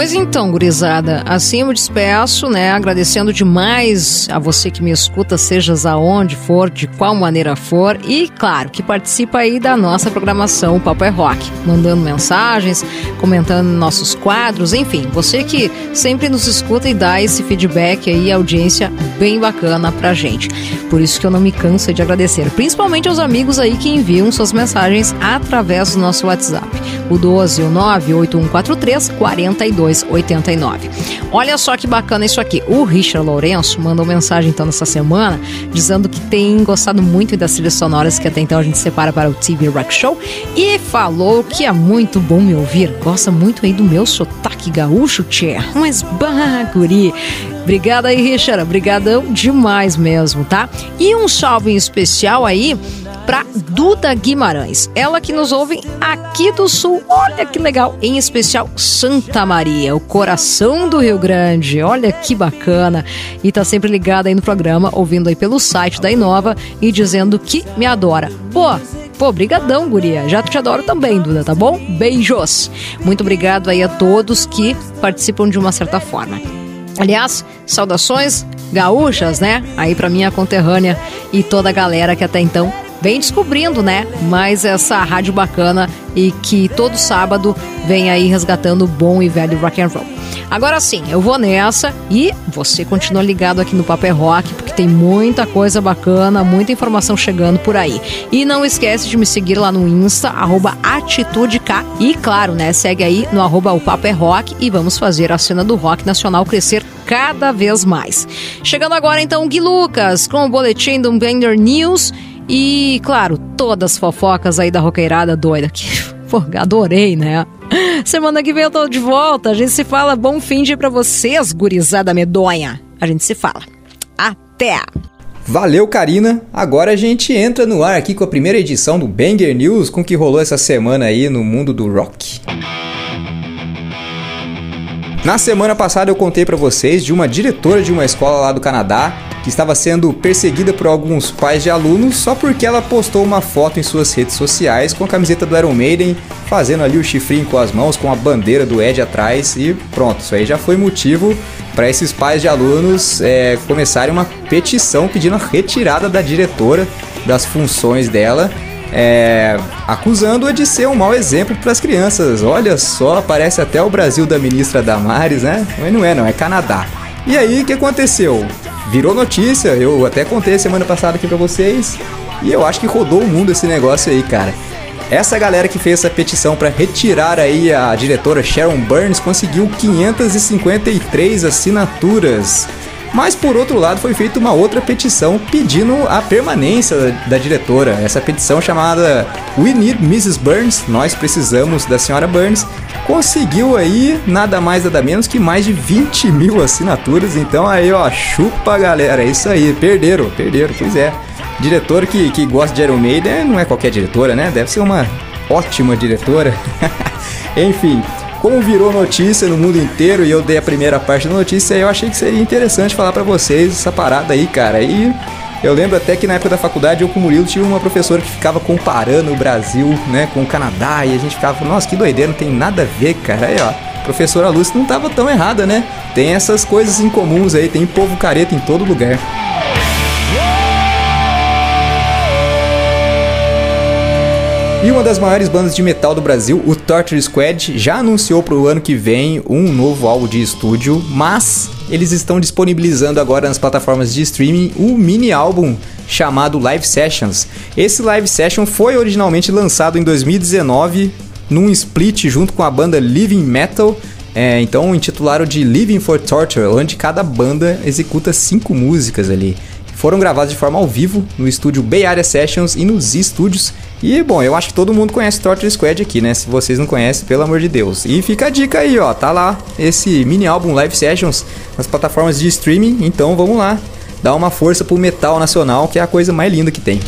Speaker 3: Pois então, gurizada, assim eu me despeço, né? Agradecendo demais a você que me escuta, sejas aonde for, de qual maneira for, e claro, que participa aí da nossa programação o Papo é Rock, mandando mensagens, comentando nossos quadros, enfim, você que sempre nos escuta e dá esse feedback aí, audiência bem bacana pra gente. Por isso que eu não me canso de agradecer, principalmente aos amigos aí que enviam suas mensagens através do nosso WhatsApp, o 12 o 98143 42 289. Olha só que bacana isso aqui. O Richard Lourenço mandou mensagem então nessa semana dizendo que tem gostado muito das trilhas sonoras que até então a gente separa para o TV Rock Show e falou que é muito bom me ouvir. Gosta muito aí do meu sotaque gaúcho, tchê. Mas baguri. Obrigada aí, Richard. Obrigadão demais mesmo, tá? E um salve em especial aí para Duda Guimarães. Ela que nos ouve aqui do Sul. Olha que legal. Em especial Santa Maria, o coração do Rio Grande. Olha que bacana. E tá sempre ligada aí no programa, ouvindo aí pelo site da Inova e dizendo que me adora. Pô, Pô, brigadão, guria. Já te adoro também, Duda, tá bom? Beijos. Muito obrigado aí a todos que participam de uma certa forma. Aliás, saudações gaúchas, né? Aí pra minha conterrânea e toda a galera que até então vem descobrindo, né? Mais essa rádio bacana e que todo sábado vem aí resgatando bom e velho rock and roll. Agora sim, eu vou nessa e você continua ligado aqui no Papel Rock, porque tem muita coisa bacana, muita informação chegando por aí. E não esquece de me seguir lá no Insta, arroba AtitudeK. E claro, né, segue aí no arroba o Papo é Rock e vamos fazer a cena do rock nacional crescer cada vez mais. Chegando agora então, Gui Lucas, com o boletim do Bender News e, claro, todas as fofocas aí da roqueirada doida que Pô, adorei, né? Semana que vem eu tô de volta. A gente se fala. Bom fim de pra vocês, gurizada medonha. A gente se fala. Até!
Speaker 5: Valeu, Karina. Agora a gente entra no ar aqui com a primeira edição do Banger News, com o que rolou essa semana aí no mundo do rock. Na semana passada eu contei para vocês de uma diretora de uma escola lá do Canadá que estava sendo perseguida por alguns pais de alunos só porque ela postou uma foto em suas redes sociais com a camiseta do Iron Maiden, fazendo ali o chifrinho com as mãos, com a bandeira do Ed atrás e pronto. Isso aí já foi motivo para esses pais de alunos é, começarem uma petição pedindo a retirada da diretora das funções dela. É, acusando-a de ser um mau exemplo para as crianças. Olha só, parece até o Brasil da ministra Damares, né? Mas não é, não, é Canadá. E aí, o que aconteceu? virou notícia, eu até contei semana passada aqui pra vocês. E eu acho que rodou o mundo esse negócio aí, cara. Essa galera que fez essa petição para retirar aí a diretora Sharon Burns conseguiu 553 assinaturas. Mas por outro lado foi feita uma outra petição pedindo a permanência da, diretora. Essa petição chamada We Need Mrs. Burns, nós precisamos da senhora Burns, conseguiu aí nada mais nada menos que mais de 20 mil assinaturas. Então aí ó, chupa galera, é isso aí, perderam, perderam, pois é. Diretor que, que gosta de Iron Maiden não é qualquer diretora, né? Deve ser uma ótima diretora. Enfim, como virou notícia no mundo inteiro e eu dei a primeira parte da notícia, eu achei que seria interessante falar para vocês essa parada aí, cara. E eu lembro até que na época da faculdade eu com o Murilo tinha uma professora que ficava comparando o Brasil, né, com o Canadá e a gente ficava, nossa, que doideira, não tem nada a ver, cara. Aí, ó, professora Lúcia não tava tão errada, né? Tem essas coisas incomuns aí, tem povo careta em todo lugar. E uma das maiores bandas de metal do Brasil, o Torture Squad, já anunciou para o ano que vem um novo álbum de estúdio, mas eles estão disponibilizando agora nas plataformas de streaming um mini álbum chamado Live Sessions. Esse Live Session foi originalmente lançado em 2019 num split junto com a banda Living Metal. É, então intitularam de Living for Torture, onde cada banda executa cinco músicas ali foram gravados de forma ao vivo no estúdio Bay Area Sessions e nos estúdios. E bom, eu acho que todo mundo conhece Torture Squad aqui, né? Se vocês não conhecem, pelo amor de Deus. E fica a dica aí, ó, tá lá esse mini álbum Live Sessions nas plataformas de streaming, então vamos lá, dar uma força pro metal nacional, que é a coisa mais linda que tem.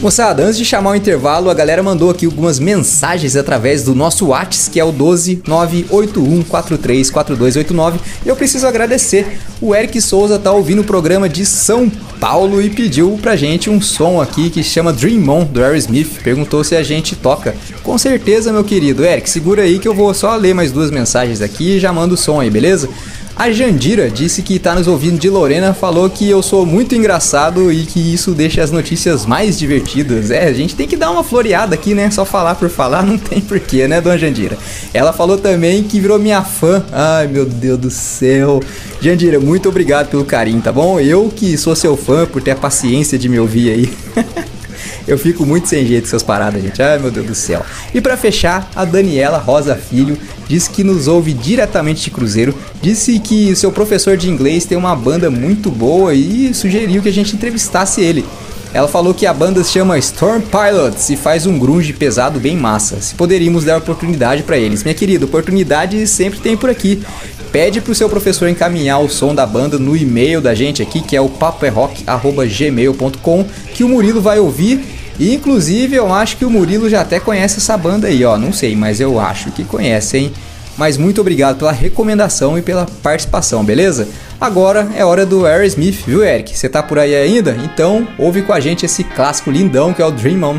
Speaker 5: Moçada, antes de chamar o intervalo, a galera mandou aqui algumas mensagens através do nosso WhatsApp, que é o 12981434289. E eu preciso agradecer. O Eric Souza tá ouvindo o programa de São Paulo e pediu pra gente um som aqui que chama Dream On, do Aerosmith. Perguntou se a gente toca. Com certeza, meu querido. Eric, segura aí que eu vou só ler mais duas mensagens aqui e já mando o som aí, beleza? A Jandira disse que está nos ouvindo de Lorena, falou que eu sou muito engraçado e que isso deixa as notícias mais divertidas. É, a gente tem que dar uma floreada aqui, né? Só falar por falar não tem porquê, né, dona Jandira? Ela falou também que virou minha fã. Ai, meu Deus do céu. Jandira, muito obrigado pelo carinho, tá bom? Eu que sou seu fã por ter a paciência de me ouvir aí. Eu fico muito sem jeito com essas paradas, gente. Ai, meu Deus do céu. E para fechar, a Daniela Rosa Filho disse que nos ouve diretamente de Cruzeiro, disse que seu professor de inglês tem uma banda muito boa e sugeriu que a gente entrevistasse ele. Ela falou que a banda se chama Storm Pilots e faz um grunge pesado bem massa. Se poderíamos dar oportunidade para eles. Minha querida, oportunidade sempre tem por aqui. Pede pro seu professor encaminhar o som da banda no e-mail da gente aqui, que é o paperrock@gmail.com, que o Murilo vai ouvir e, inclusive, eu acho que o Murilo já até conhece essa banda aí, ó. Não sei, mas eu acho que conhece, hein? Mas muito obrigado pela recomendação e pela participação, beleza? Agora é hora do Aerosmith, viu, Eric? Você tá por aí ainda? Então, ouve com a gente esse clássico lindão que é o Dream On.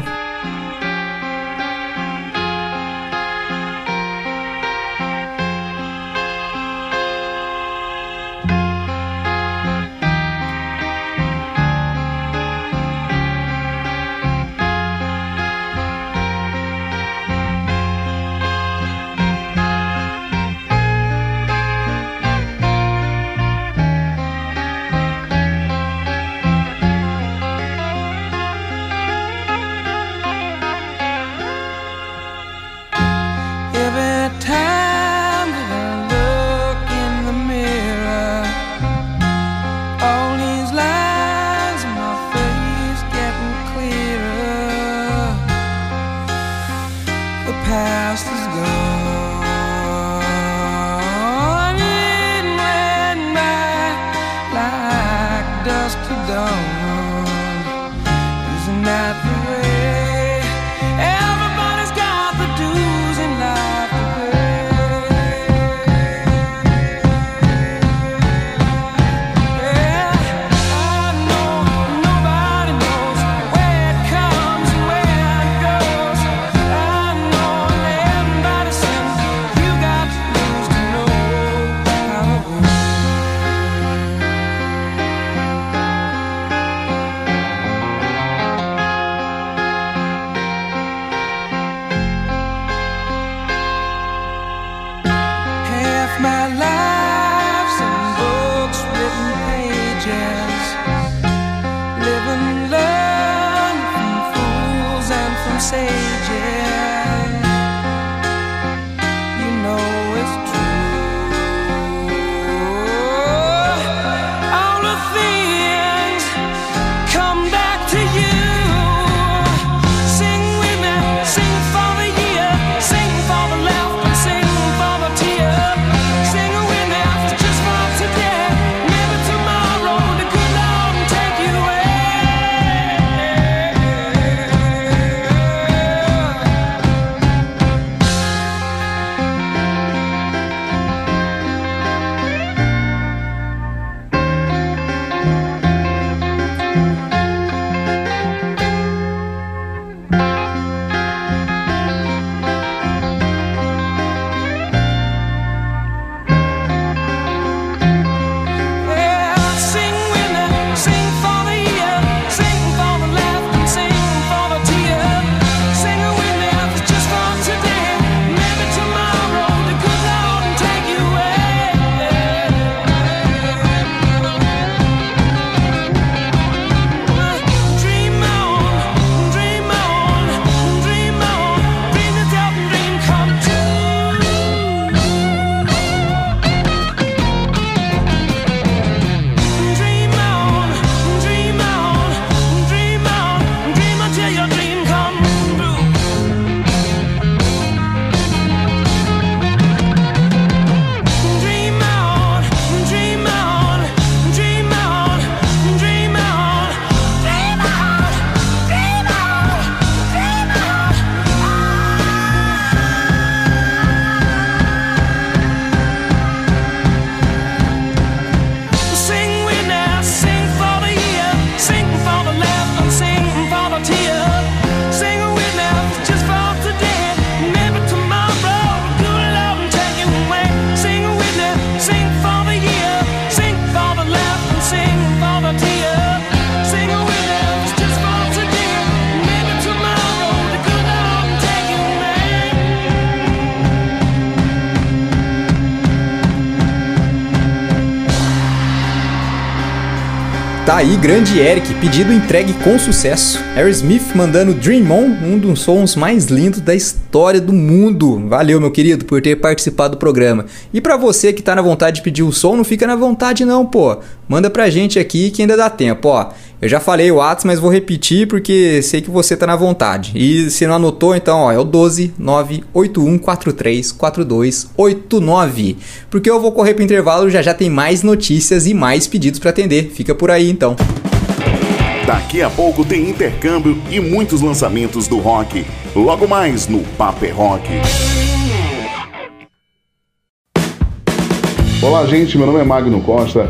Speaker 5: Aí, grande Eric, pedido entregue com sucesso. Aerosmith mandando Dream On, um dos sons mais lindos da história do mundo. Valeu, meu querido, por ter participado do programa. E pra você que tá na vontade de pedir o som, não fica na vontade não, pô. Manda pra gente aqui que ainda dá tempo, ó. Eu já falei o Whats, mas vou repetir porque sei que você tá na vontade. E se não anotou, então, ó, é o 12 98143 4289. Porque eu vou correr pro intervalo, já já tem mais notícias e mais pedidos pra atender. Fica por aí então.
Speaker 1: Daqui a pouco tem intercâmbio e muitos lançamentos do rock. Logo mais no Paper Rock.
Speaker 10: Olá, gente. Meu nome é Magno Costa.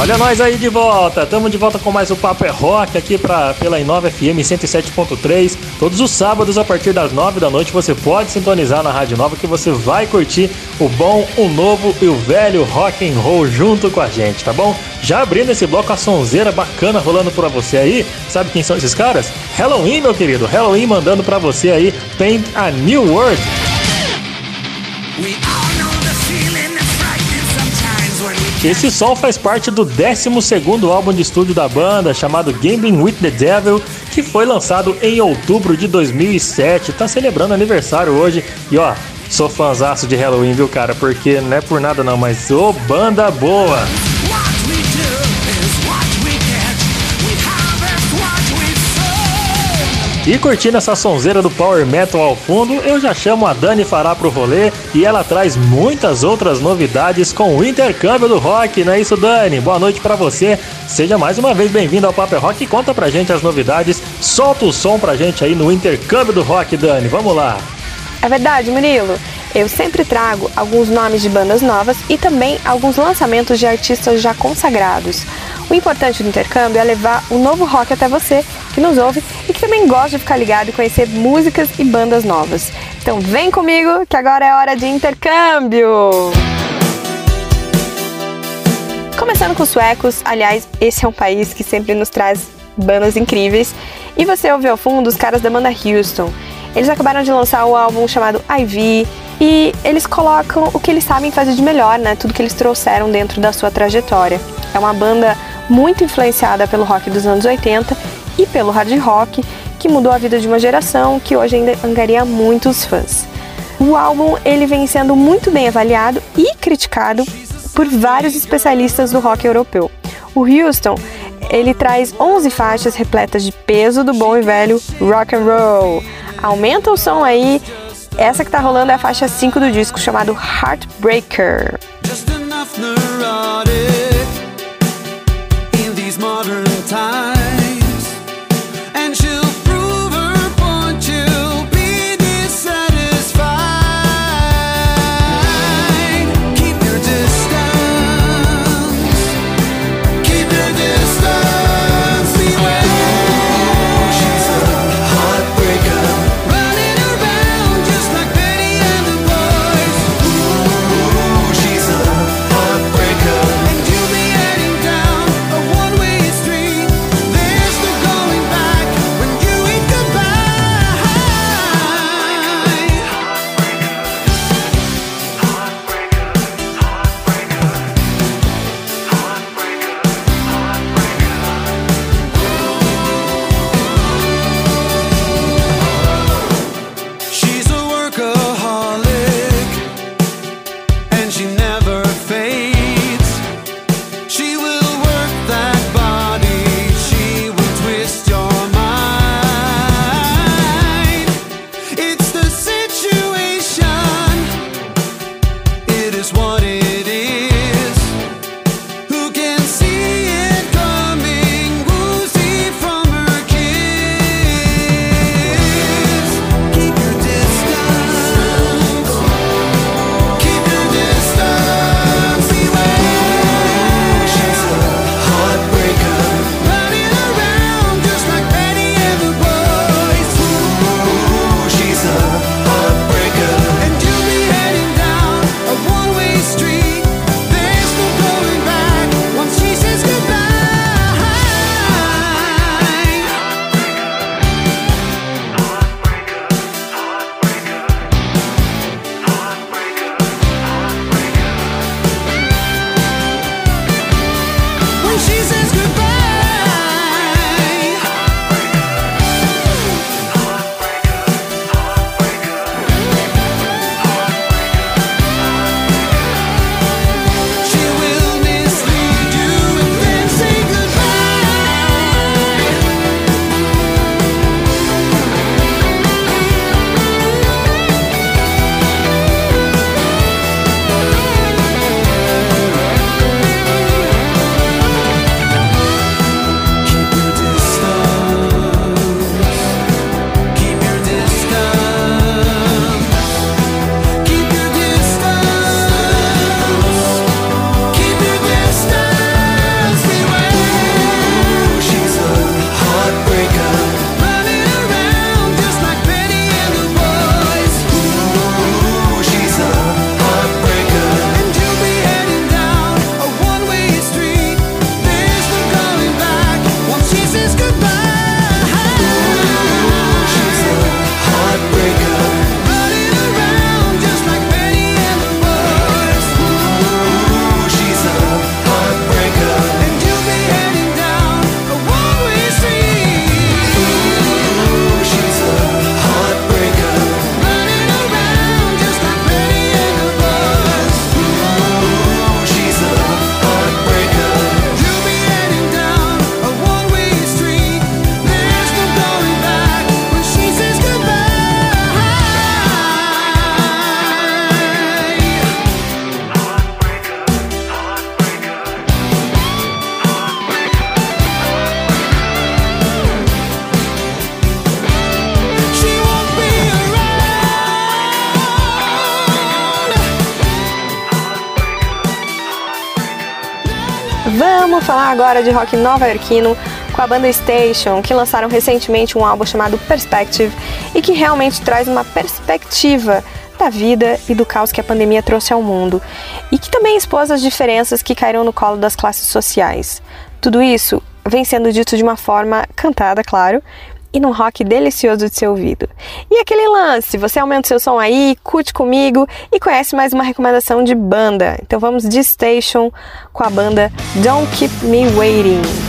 Speaker 2: Olha nós aí de volta, estamos de volta com mais o Papo é Rock aqui pra, pela Inova FM 107.3. Todos os sábados a partir das 9 da noite você pode sintonizar na Rádio Nova que você vai curtir o bom, o novo e o velho rock and roll junto com a gente, tá bom? Já abrindo esse bloco a sonzeira bacana rolando pra você aí. Sabe quem são esses caras? Halloween, meu querido. Halloween mandando pra você aí Paint a New World.
Speaker 12: We
Speaker 2: Esse som faz parte do 12º álbum de estúdio da banda, chamado Gambling with the Devil, que foi lançado em outubro de 2007. Tá celebrando aniversário hoje e ó, sou fãzaço de Halloween, viu, cara? Porque não é por nada não, mas ô banda boa! E curtindo essa sonzeira do Power Metal ao fundo, eu já chamo a Dani Fará pro rolê e ela traz muitas outras novidades com o intercâmbio do rock, não é isso, Dani? Boa noite para você, seja mais uma vez bem-vindo ao Paper Rock e conta pra gente as novidades, solta o som pra gente aí no intercâmbio do rock, Dani, vamos lá!
Speaker 4: É verdade, Murilo. Eu sempre trago alguns nomes de bandas novas e também alguns lançamentos de artistas já consagrados. O importante do intercâmbio é levar o novo rock até você, que nos ouve e que também gosta de ficar ligado e conhecer músicas e bandas novas. Então vem comigo que agora é hora de intercâmbio! Começando com os suecos, aliás, esse é um país que sempre nos traz bandas incríveis. E você ouve ao fundo os caras da banda Houston. Eles acabaram de lançar o um álbum chamado IV e eles colocam o que eles sabem fazer de melhor, né? Tudo que eles trouxeram dentro da sua trajetória. É uma banda muito influenciada pelo rock dos anos 80 e pelo hard rock, que mudou a vida de uma geração que hoje ainda angaria muitos fãs. O álbum ele vem sendo muito bem avaliado e criticado por vários especialistas do rock europeu. O Houston ele traz 11 faixas repletas de peso do bom e velho rock and roll. Aumenta o som aí. Essa que tá rolando é a faixa 5 do disco chamado Heartbreaker. Just modern times. Agora de rock nova-iorquino com a banda Station, que lançaram recentemente um álbum chamado Perspective e que realmente traz uma perspectiva da vida e do caos que a pandemia trouxe ao mundo, e que também expôs as diferenças que caíram no colo das classes sociais. Tudo isso vem sendo dito de uma forma cantada, claro, e num rock delicioso de ser ouvido. E aquele lance, você aumenta seu som aí, curte comigo e conhece mais uma recomendação de banda. Então vamos de Station com a banda Don't Keep Me Waiting.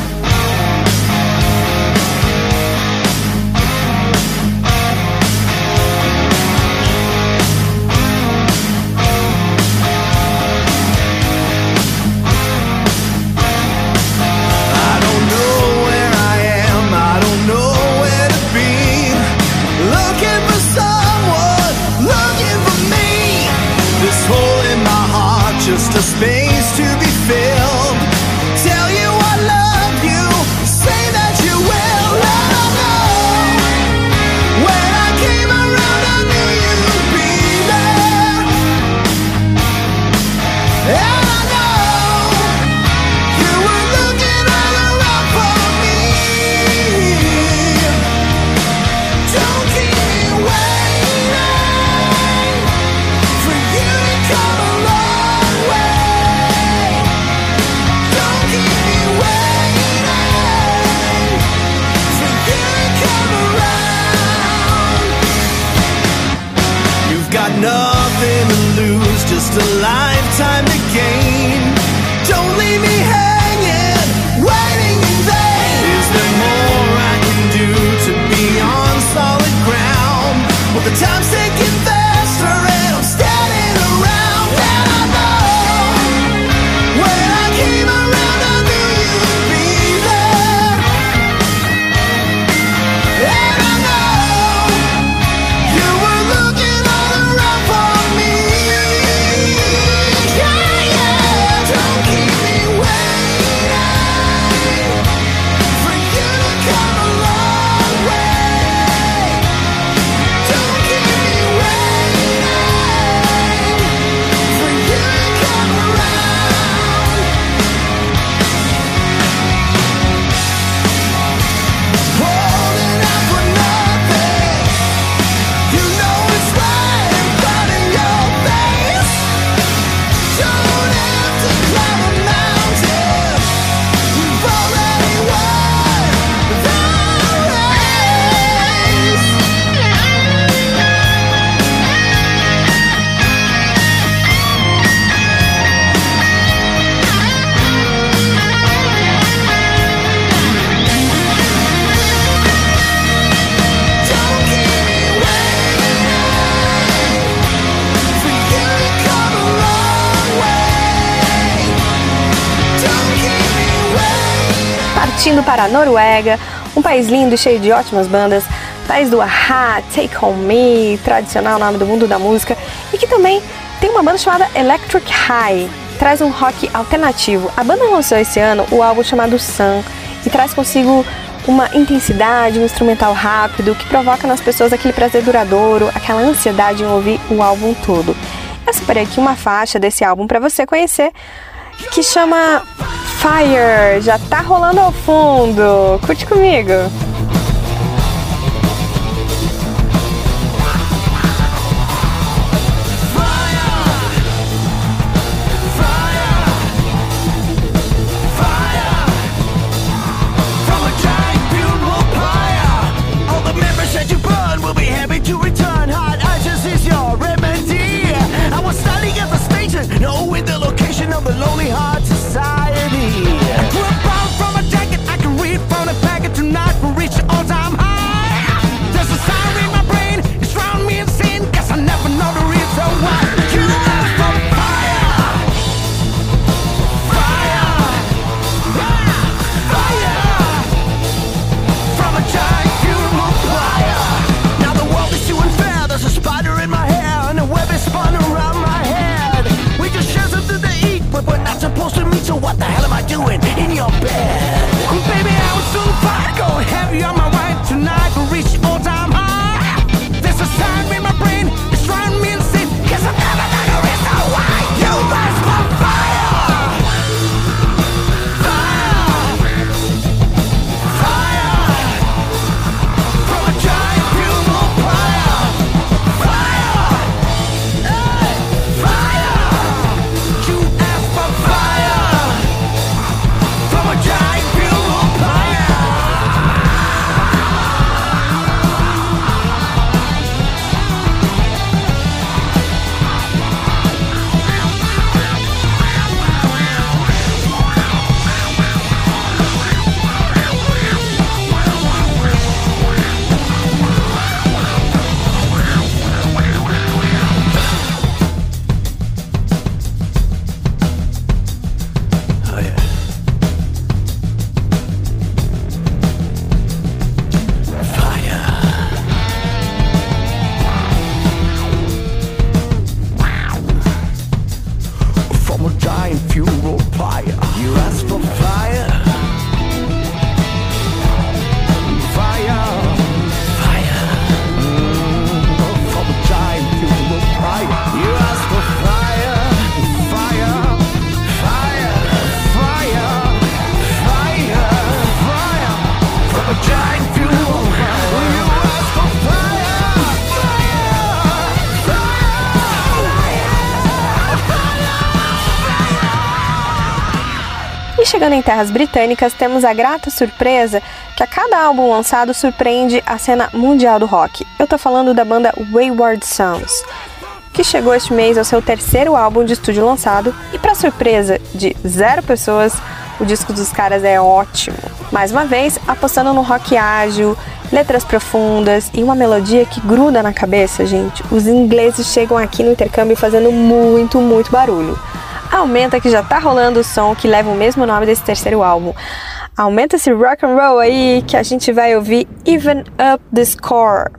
Speaker 4: Noruega, um país lindo cheio de ótimas bandas, país do Aha, Take On Me, tradicional nome do mundo da música, e que também tem uma banda chamada Electric High, traz um rock alternativo. A banda lançou esse ano o álbum chamado Sun e traz consigo uma intensidade, um instrumental rápido que provoca nas pessoas aquele prazer duradouro, aquela ansiedade em ouvir o álbum todo. Eu separei aqui uma faixa desse álbum para você conhecer que chama Fire. Já tá rolando ao fundo. Curte comigo.
Speaker 8: Chegando em terras britânicas, temos a grata surpresa que a cada álbum lançado surpreende a cena mundial do rock. Eu tô falando da banda Wayward Sons, que chegou este mês ao seu terceiro álbum de estúdio lançado e, para surpresa de zero pessoas, o disco dos caras é ótimo. Mais uma vez, apostando no rock ágil, letras profundas e uma melodia que gruda na cabeça, gente. Os ingleses chegam aqui no intercâmbio fazendo muito, muito barulho. Aumenta que já tá rolando o som que leva o mesmo nome desse terceiro álbum. Aumenta esse rock and roll aí que a gente vai ouvir Even Up the Score.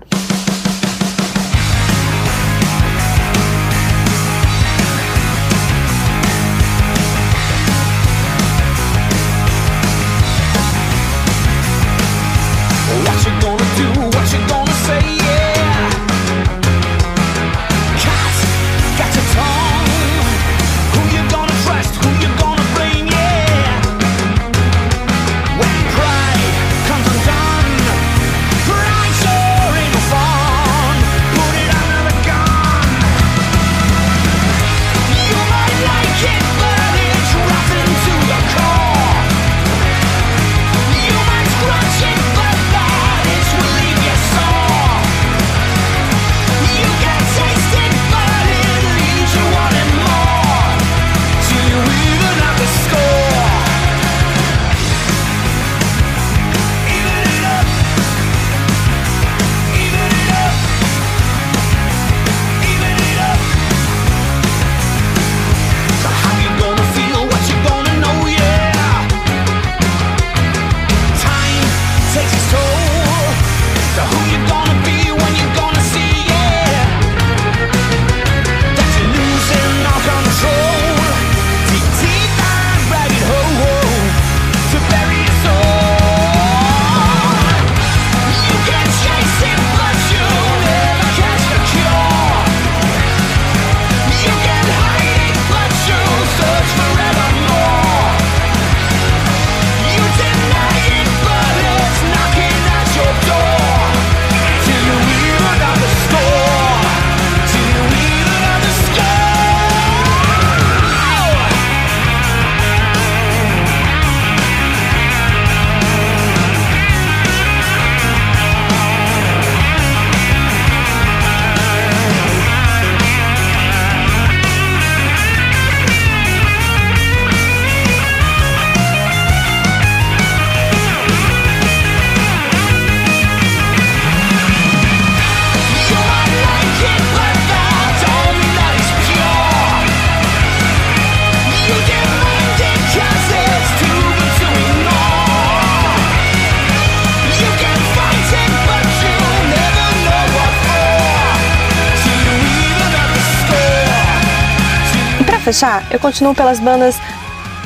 Speaker 8: Eu continuo pelas bandas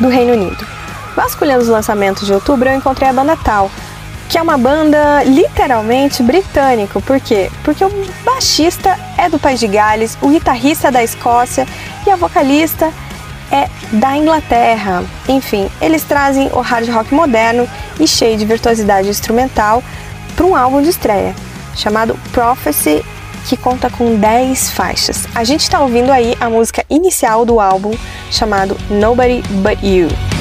Speaker 8: do Reino Unido. Vasculhando os lançamentos de outubro, eu encontrei a banda Tal, que é uma banda literalmente britânico. Por quê? Porque o baixista é do País de Gales, o guitarrista é da Escócia e a vocalista é da Inglaterra. Enfim, eles trazem o hard rock moderno e cheio de virtuosidade instrumental para um álbum de estreia chamado Prophecy que conta com 10 faixas. A gente está ouvindo aí a música inicial do álbum chamado Nobody But You.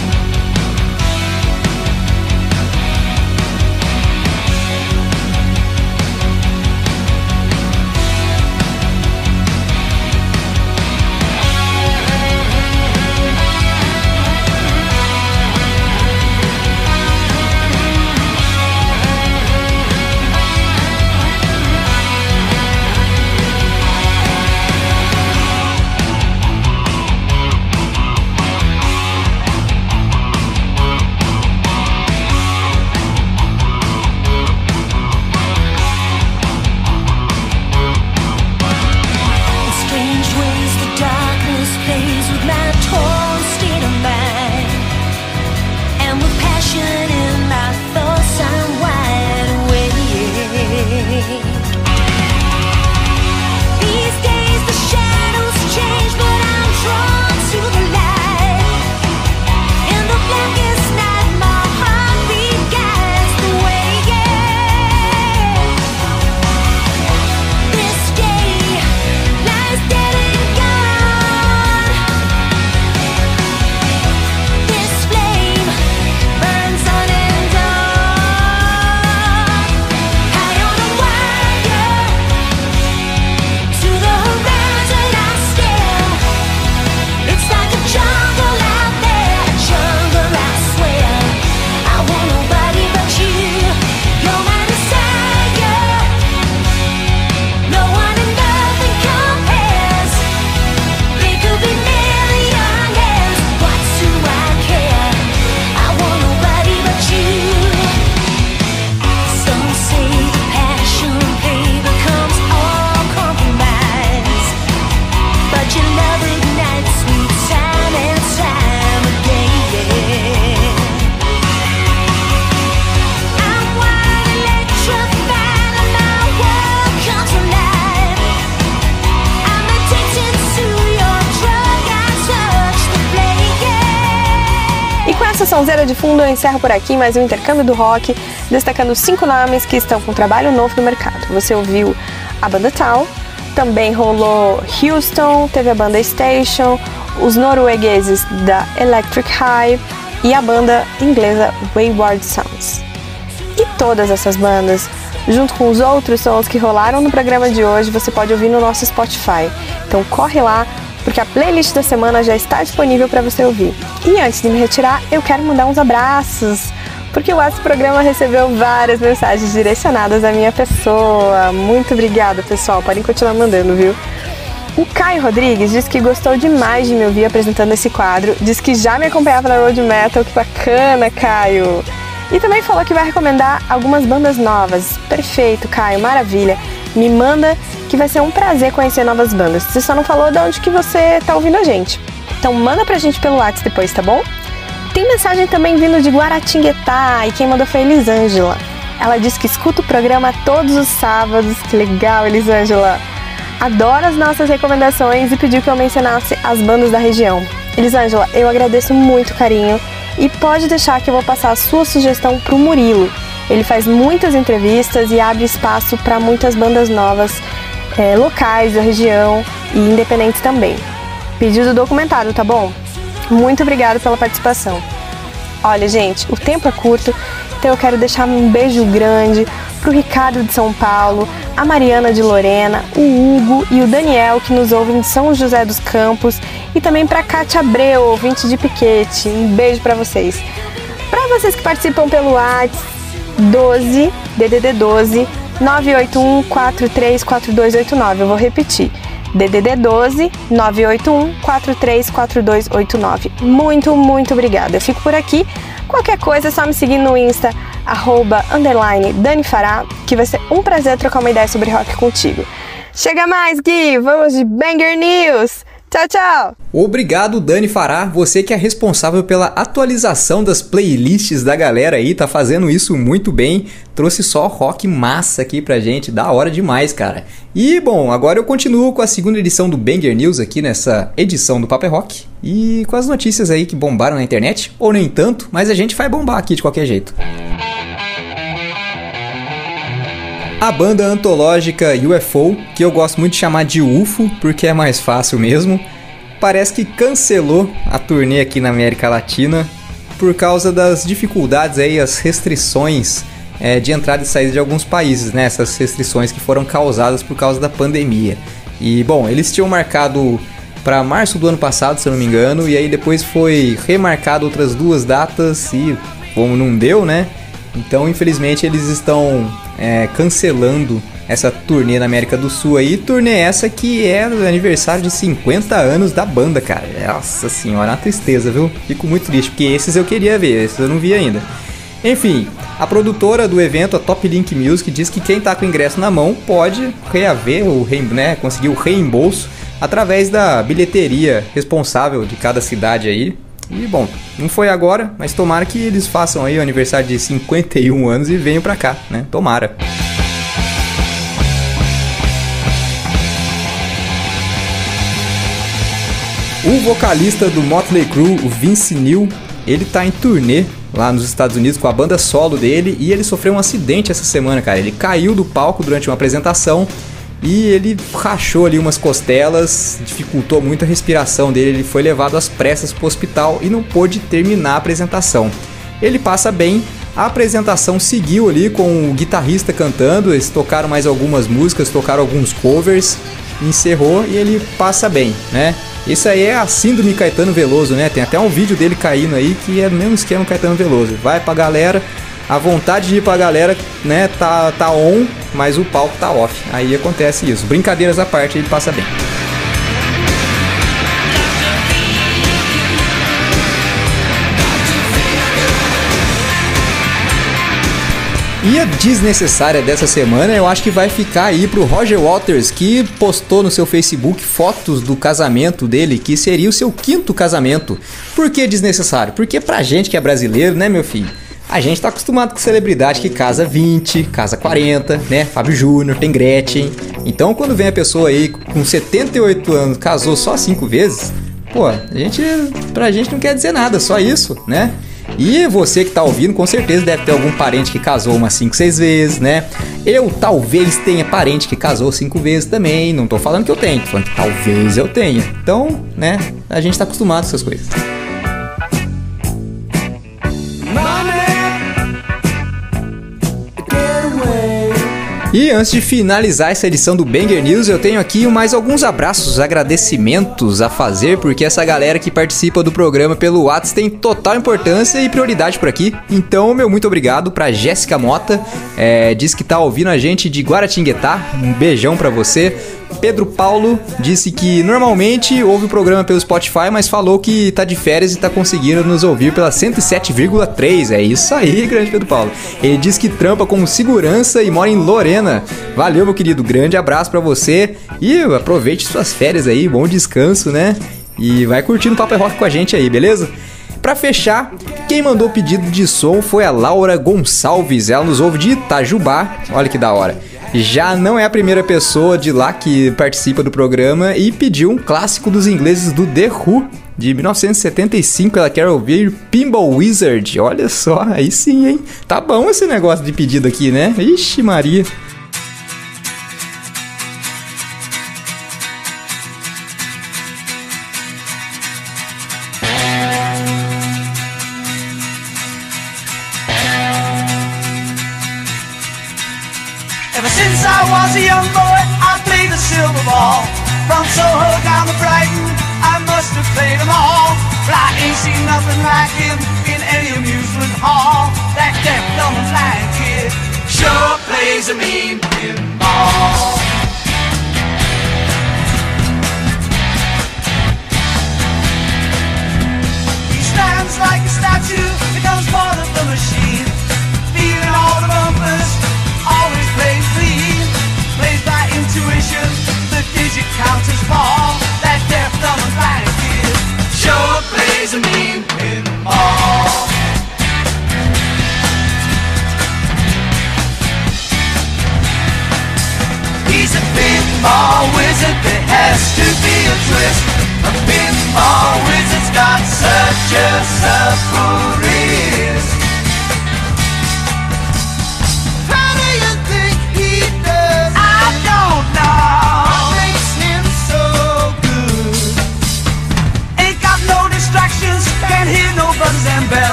Speaker 4: Encerro por aqui mais um intercâmbio do rock, destacando cinco nomes que estão com trabalho novo no mercado. Você ouviu a banda Tal, também rolou Houston, teve a banda Station, os noruegueses da Electric High e a banda inglesa Wayward Sounds. E todas essas bandas, junto com os outros sons que rolaram no programa de hoje, você pode ouvir no nosso Spotify. Então corre lá, porque a playlist da semana já está disponível para você ouvir. E antes de me retirar, eu quero mandar uns abraços, porque o WhatsApp programa recebeu várias mensagens direcionadas à minha pessoa. Muito obrigada, pessoal. Podem continuar mandando, viu? O Caio Rodrigues disse que gostou demais de me ouvir apresentando esse quadro, diz que já me acompanhava na Road Metal, que bacana, Caio! E também falou que vai recomendar algumas bandas novas. Perfeito, Caio, maravilha. Me manda que vai ser um prazer conhecer novas bandas. Você só não falou de onde que você tá ouvindo a gente. Então manda pra gente pelo WhatsApp depois, tá bom? Tem mensagem também vindo de Guaratinguetá e quem mandou foi Elisângela. Ela disse que escuta o programa todos os sábados. Que legal, Elisângela! adora as nossas recomendações e pediu que eu mencionasse as bandas da região. Elisângela, eu agradeço muito o carinho e pode deixar que eu vou passar a sua sugestão para o Murilo. Ele faz muitas entrevistas e abre espaço para muitas bandas novas, é, locais da região e independentes também. Pedido documentado, tá bom? Muito obrigado pela participação. Olha, gente, o tempo é curto, então eu quero deixar um beijo grande pro Ricardo de São Paulo, a Mariana de Lorena, o Hugo e o Daniel que nos ouvem em São José dos Campos e também para Cátia Abreu, ouvinte de Piquete. Um beijo para vocês. Para vocês que participam pelo WhatsApp 12 DDD 12 981 434289. Eu vou repetir. DDD 12 981 434289. Muito, muito obrigada. Eu fico por aqui. Qualquer coisa é só me seguir no Insta, arroba, underline, Dani Fará, que vai ser um prazer trocar uma ideia sobre rock contigo. Chega mais, Gui! Vamos de Banger News! Tchau, tchau!
Speaker 5: Obrigado, Dani Fará, você que é responsável pela atualização das playlists da galera aí, tá fazendo isso muito bem. Trouxe só rock massa aqui pra gente, da hora demais, cara. E bom, agora eu continuo com a segunda edição do Banger News aqui nessa edição do Paper Rock. E com as notícias aí que bombaram na internet, ou nem tanto, mas a gente vai bombar aqui de qualquer jeito. A banda antológica UFO, que eu gosto muito de chamar de UFO porque é mais fácil mesmo, parece que cancelou a turnê aqui na América Latina por causa das dificuldades aí, as restrições é, de entrada e saída de alguns países, né? Essas restrições que foram causadas por causa da pandemia. E bom, eles tinham marcado para março do ano passado, se eu não me engano, e aí depois foi remarcado outras duas datas e como não deu, né? Então, infelizmente, eles estão é, cancelando essa turnê na América do Sul aí. Turnê essa que é o aniversário de 50 anos da banda, cara. Nossa senhora, uma tristeza, viu? Fico muito triste, porque esses eu queria ver, esses eu não vi ainda. Enfim, a produtora do evento, a Top Link Music, diz que quem tá com o ingresso na mão pode reaver, o né, conseguir o reembolso através da bilheteria responsável de cada cidade aí. E bom, não foi agora, mas tomara que eles façam aí o aniversário de 51 anos e venham pra cá, né? Tomara. O vocalista do Motley Crue, o Vince Neil, ele tá em turnê lá nos Estados Unidos com a banda solo dele e ele sofreu um acidente essa semana, cara. Ele caiu do palco durante uma apresentação e ele rachou ali umas costelas, dificultou muito a respiração dele, ele foi levado às pressas para o hospital e não pôde terminar a apresentação. Ele passa bem, a apresentação seguiu ali com o guitarrista cantando, eles tocaram mais algumas músicas, tocaram alguns covers, encerrou e ele passa bem, né? Isso aí é a síndrome Caetano Veloso, né? Tem até um vídeo dele caindo aí que é o mesmo esquema Caetano Veloso. Vai pra galera, a vontade de ir pra galera, né, tá, tá on, mas o palco tá off. Aí acontece isso. Brincadeiras à parte, ele passa bem. E a desnecessária dessa semana eu acho que vai ficar aí pro Roger Waters, que postou no seu Facebook fotos do casamento dele, que seria o seu quinto casamento. Por que desnecessário? Porque pra gente que é brasileiro, né, meu filho? A gente tá acostumado com celebridade que casa 20, casa 40, né? Fábio Júnior, tem Gretchen. Então, quando vem a pessoa aí com 78 anos, casou só cinco vezes, pô, a gente, pra gente não quer dizer nada, só isso, né? E você que tá ouvindo, com certeza deve ter algum parente que casou umas 5, 6 vezes, né? Eu talvez tenha parente que casou 5 vezes também. Não tô falando que eu tenho, tô falando que talvez eu tenha. Então, né, a gente tá acostumado com essas coisas. E antes de finalizar essa edição do Banger News, eu tenho aqui mais alguns abraços, agradecimentos a fazer, porque essa galera que participa do programa pelo WhatsApp tem total importância e prioridade por aqui. Então, meu muito obrigado pra Jéssica Mota, é, diz que tá ouvindo a gente de Guaratinguetá, um beijão pra você. Pedro Paulo disse que normalmente ouve o programa pelo Spotify, mas falou que tá de férias e tá conseguindo nos ouvir pela 107,3. É isso aí, grande Pedro Paulo. Ele diz que trampa como segurança e mora em Lorena. Valeu, meu querido. Grande abraço para você e aproveite suas férias aí, bom descanso, né? E vai curtindo o Papo é Rock com a gente aí, beleza? Para fechar, quem mandou o pedido de som foi a Laura Gonçalves. Ela nos ouve de Itajubá. Olha que da hora já não é a primeira pessoa de lá que participa do programa e pediu um clássico dos ingleses do The Who, de 1975. Ela quer ouvir Pinball Wizard. Olha só, aí sim, hein? Tá bom esse negócio de pedido aqui, né? Ixi, Maria.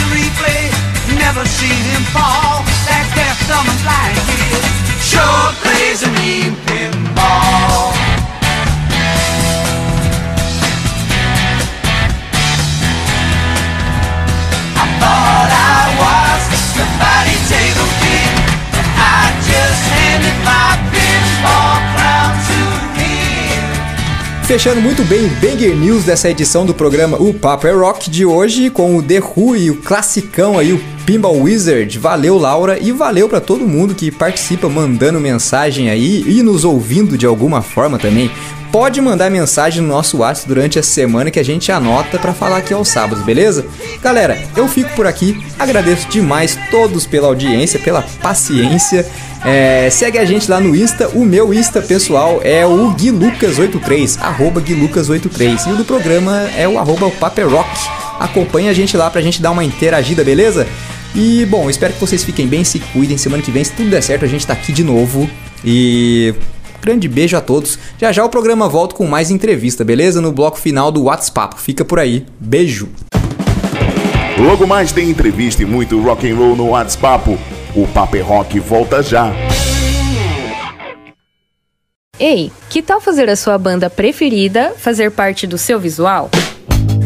Speaker 8: A replay. Never seen him fall.
Speaker 5: Fechando muito bem o Banger News dessa edição do programa O Papo é Rock de hoje com o The Who e o classicão aí, o Pinball Wizard. Valeu, Laura, e valeu para todo mundo que participa mandando mensagem aí e nos ouvindo de alguma forma também. Pode mandar mensagem no nosso WhatsApp durante a semana que a gente anota para falar aqui aos sábados, beleza? Galera, eu fico por aqui. Agradeço demais todos pela audiência, pela paciência. É, segue a gente lá no Insta. O meu Insta pessoal é o GuiLucas83, arroba GuiLucas83. E o do programa é o arroba Paperock. Acompanhe a gente lá pra gente dar uma interagida, beleza? E bom, espero que vocês fiquem bem, se cuidem. Semana que vem, se tudo der certo, a gente tá aqui de novo. E grande beijo a todos. Já já o programa volta com mais entrevista, beleza? No bloco final do WhatsApp. Fica por aí. Beijo.
Speaker 1: Logo mais tem entrevista e muito rock and roll no WhatsApp. O Papo é Rock volta já.
Speaker 9: Ei, que tal fazer a sua banda preferida fazer parte do seu visual?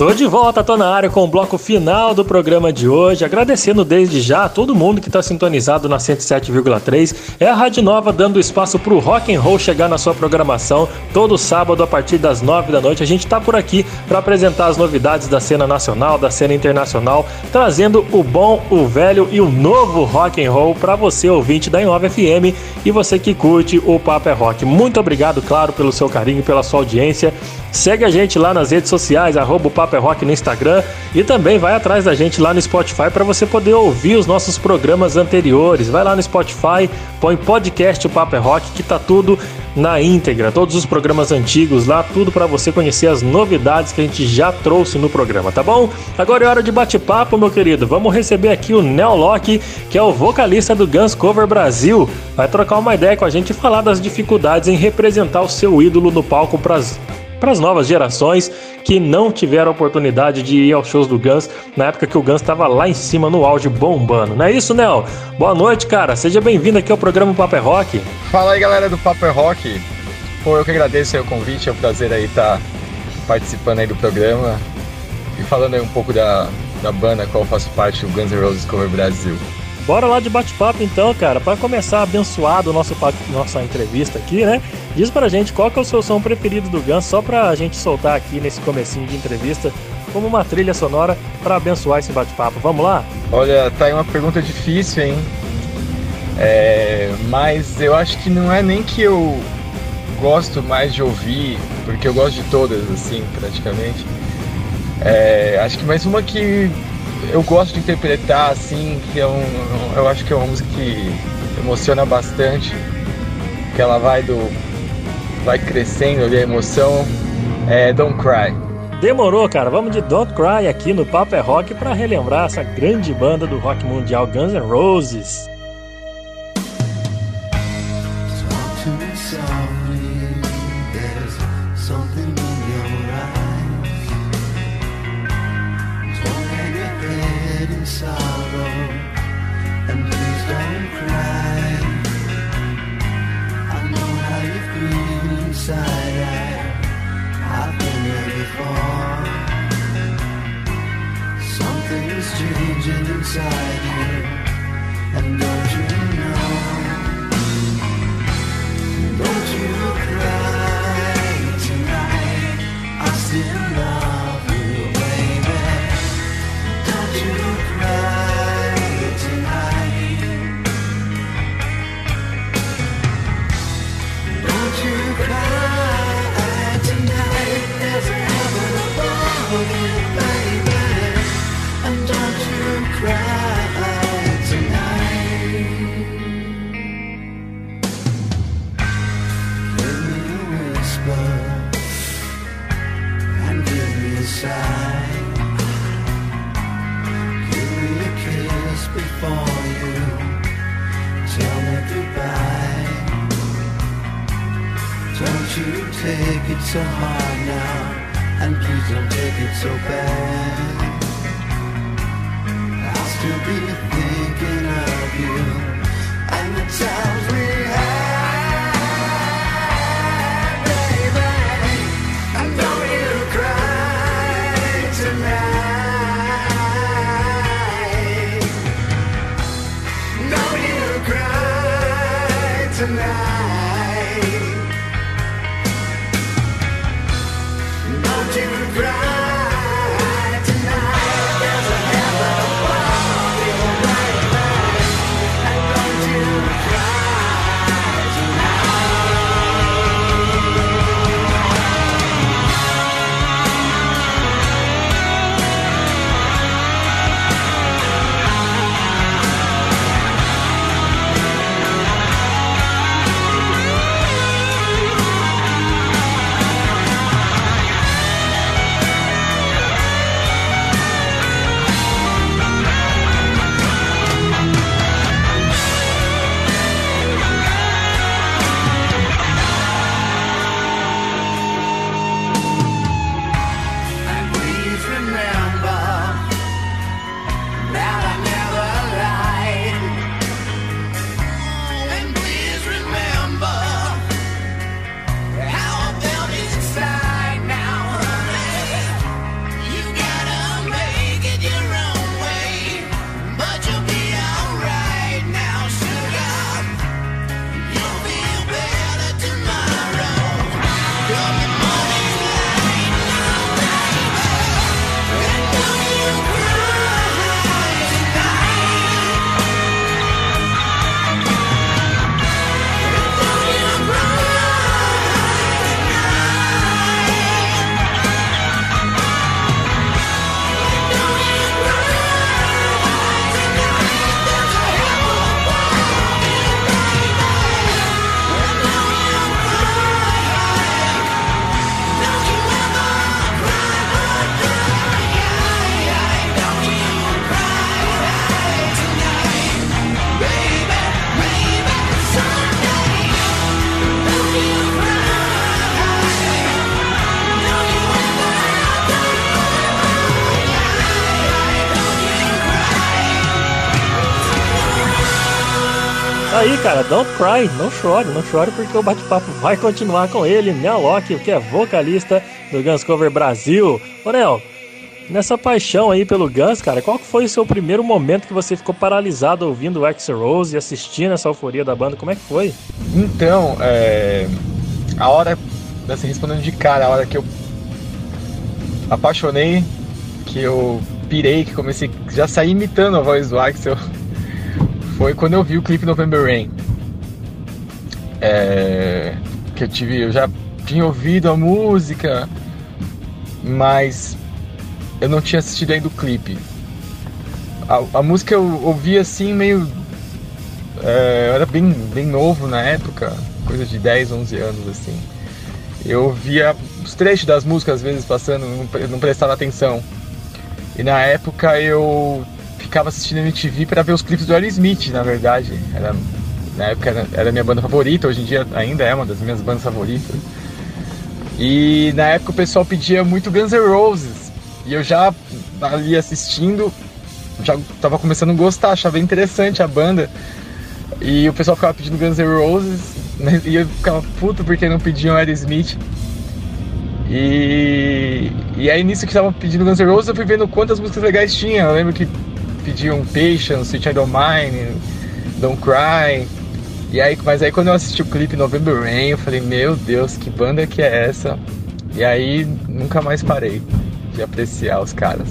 Speaker 2: Tô de volta, tô na área com o bloco final do programa de hoje. Agradecendo desde já a todo mundo que tá sintonizado na 107,3. É a Rádio Nova dando espaço pro rock and roll chegar na sua programação todo sábado a partir das 9 da noite. A gente tá por aqui para apresentar as novidades da cena nacional, da cena internacional, trazendo o bom, o velho e o novo rock and roll para você ouvinte da Inova FM e você que curte o Papo é Rock. Muito obrigado, claro, pelo seu carinho, pela sua audiência. Segue a gente lá nas redes sociais, arroba o é Rock no Instagram e também vai atrás da gente lá no Spotify para você poder ouvir os nossos programas anteriores. Vai lá no Spotify, põe podcast o Papo é Rock que tá tudo na íntegra, todos os programas antigos lá, tudo para você conhecer as novidades que a gente já trouxe no programa, tá bom? Agora é hora de bate-papo, meu querido. Vamos receber aqui o Neo Locke, que é o vocalista do Guns Cover Brasil. Vai trocar uma ideia com a gente e falar das dificuldades em representar o seu ídolo no palco para as novas gerações que não tiveram a oportunidade de ir aos shows do Guns na época que o Guns estava lá em cima no auge bombando. Não é isso, Nel? Boa noite, cara. Seja bem-vindo aqui ao programa Paper Rock.
Speaker 13: Fala aí, galera do Paper Rock. Pô, eu que agradeço o convite, é um prazer aí estar participando aí do programa e falando aí um pouco da, da banda qual eu faço parte, o Guns N' Roses Cover Brasil.
Speaker 2: Bora lá de bate-papo então, cara, para começar abençoado nosso nossa entrevista aqui, né? Diz pra gente qual que é o seu som preferido do Guns, só pra gente soltar aqui nesse comecinho de entrevista como uma trilha sonora para abençoar esse bate-papo. Vamos lá?
Speaker 13: Olha, tá aí uma pergunta difícil, hein? É, mas eu acho que não é nem que eu gosto mais de ouvir, porque eu gosto de todas, assim, praticamente. É, acho que mais uma que eu gosto de interpretar, assim, que é um, eu acho que é uma música que emociona bastante, que ela vai do vai crescendo ali a emoção, é Don't Cry.
Speaker 2: Demorou, cara. Vamos de Don't Cry aqui no Papo é Rock para relembrar essa grande banda do rock mundial Guns N' Roses. Cara, don't cry, não chore, não chore, porque o bate-papo vai continuar com ele, Nel Locke, que é vocalista do Guns Cover Brasil. Ô, Nel, nessa paixão aí pelo Guns, cara, qual foi o seu primeiro momento que você ficou paralisado ouvindo o Axl Rose e assistindo essa euforia da banda? Como é que foi?
Speaker 13: Então, é... a hora, assim, respondendo de cara, a hora que eu apaixonei, que eu pirei, que comecei, já saí imitando a voz do Axel, foi quando eu vi o clipe November Rain. É, que eu tive, eu já tinha ouvido a música, mas eu não tinha assistido ainda o clipe. A, a música eu ouvi assim meio. É, eu era bem, bem novo na época, coisa de 10, 11 anos assim. Eu via os trechos das músicas às vezes passando, não, não prestava atenção. E na época eu ficava assistindo MTV para ver os clipes do Aerosmith, na verdade. Era, na época era, era minha banda favorita, hoje em dia ainda é uma das minhas bandas favoritas. E na época o pessoal pedia muito Guns N' Roses. E eu já ali assistindo, já tava começando a gostar, achava interessante a banda. E o pessoal ficava pedindo Guns N' Roses, né? e eu ficava puto porque não pediam Aerosmith. E, e aí nisso que estavam pedindo Guns N' Roses, eu fui vendo quantas músicas legais tinha. Eu lembro que pediam Patience, Sweet I Don't Mind, Don't Cry. E aí, mas aí quando eu assisti o clipe November Rain, eu falei, meu Deus, que banda que é essa? E aí nunca mais parei de apreciar os caras.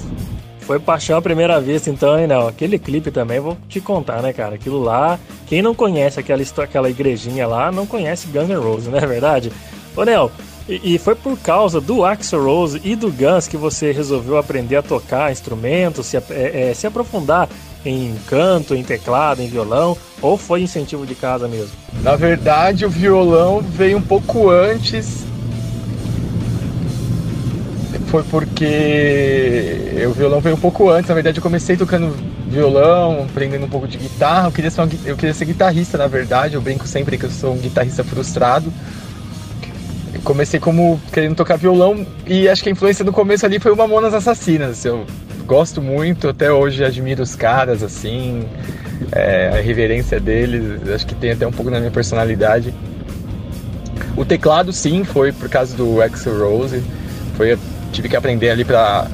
Speaker 2: Foi paixão à primeira vista, então, hein, não? Aquele clipe também, vou te contar, né, cara? Aquilo lá, quem não conhece aquela, aquela igrejinha lá, não conhece Guns N' Roses, não é verdade? Ô, Nel, e, foi por causa do Axel Rose e do Guns que você resolveu aprender a tocar instrumentos, se, é, é, se aprofundar em canto, em teclado, em violão, ou foi incentivo de casa mesmo?
Speaker 13: Na verdade, o violão veio um pouco antes. Foi porque o violão veio um pouco antes. Na verdade, eu comecei tocando violão, aprendendo um pouco de guitarra. Eu queria ser, uma, eu queria ser guitarrista, na verdade. Eu brinco sempre que eu sou um guitarrista frustrado. Comecei como querendo tocar violão e acho que a influência no começo ali foi o Mamonas Assassinas. Eu gosto muito, até hoje admiro os caras, assim, é, a reverência deles, acho que tem até um pouco na minha personalidade. O teclado, sim, foi por causa do Axel Rose, foi, tive que aprender ali pra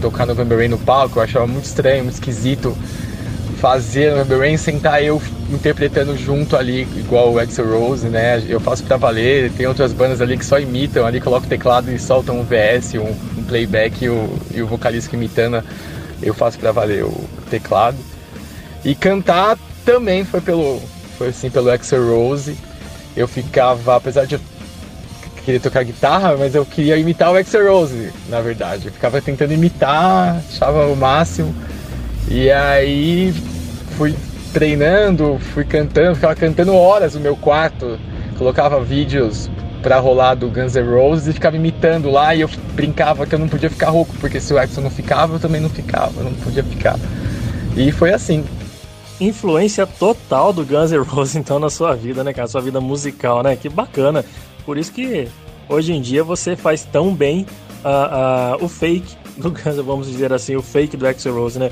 Speaker 13: tocar November Rain no palco, eu achava muito estranho, muito esquisito fazer November Rain sem estar eu interpretando junto ali, igual o Axel Rose, né? Eu faço pra valer, tem outras bandas ali que só imitam, ali colocam o teclado e soltam um VS, um, um playback e o, e o vocalista imitando, eu faço pra valer o teclado. E cantar também foi pelo, foi assim, pelo Axel Rose. Eu ficava, apesar de eu querer tocar guitarra, mas eu queria imitar o Axel Rose, na verdade. Eu ficava tentando imitar, achava o máximo. E aí fui treinando, fui cantando, ficava cantando horas no meu quarto, colocava vídeos pra rolar do Guns N' Roses e ficava imitando lá e eu brincava que eu não podia ficar rouco, porque se o Axel não ficava, eu também não ficava, eu não podia ficar. E foi assim.
Speaker 2: Influência total do Guns N' Roses então na sua vida, né, cara? Sua vida musical, né? Que bacana. Por isso que hoje em dia você faz tão bem uh, uh, o fake do Guns, vamos dizer assim, o fake do Axel Rose, né?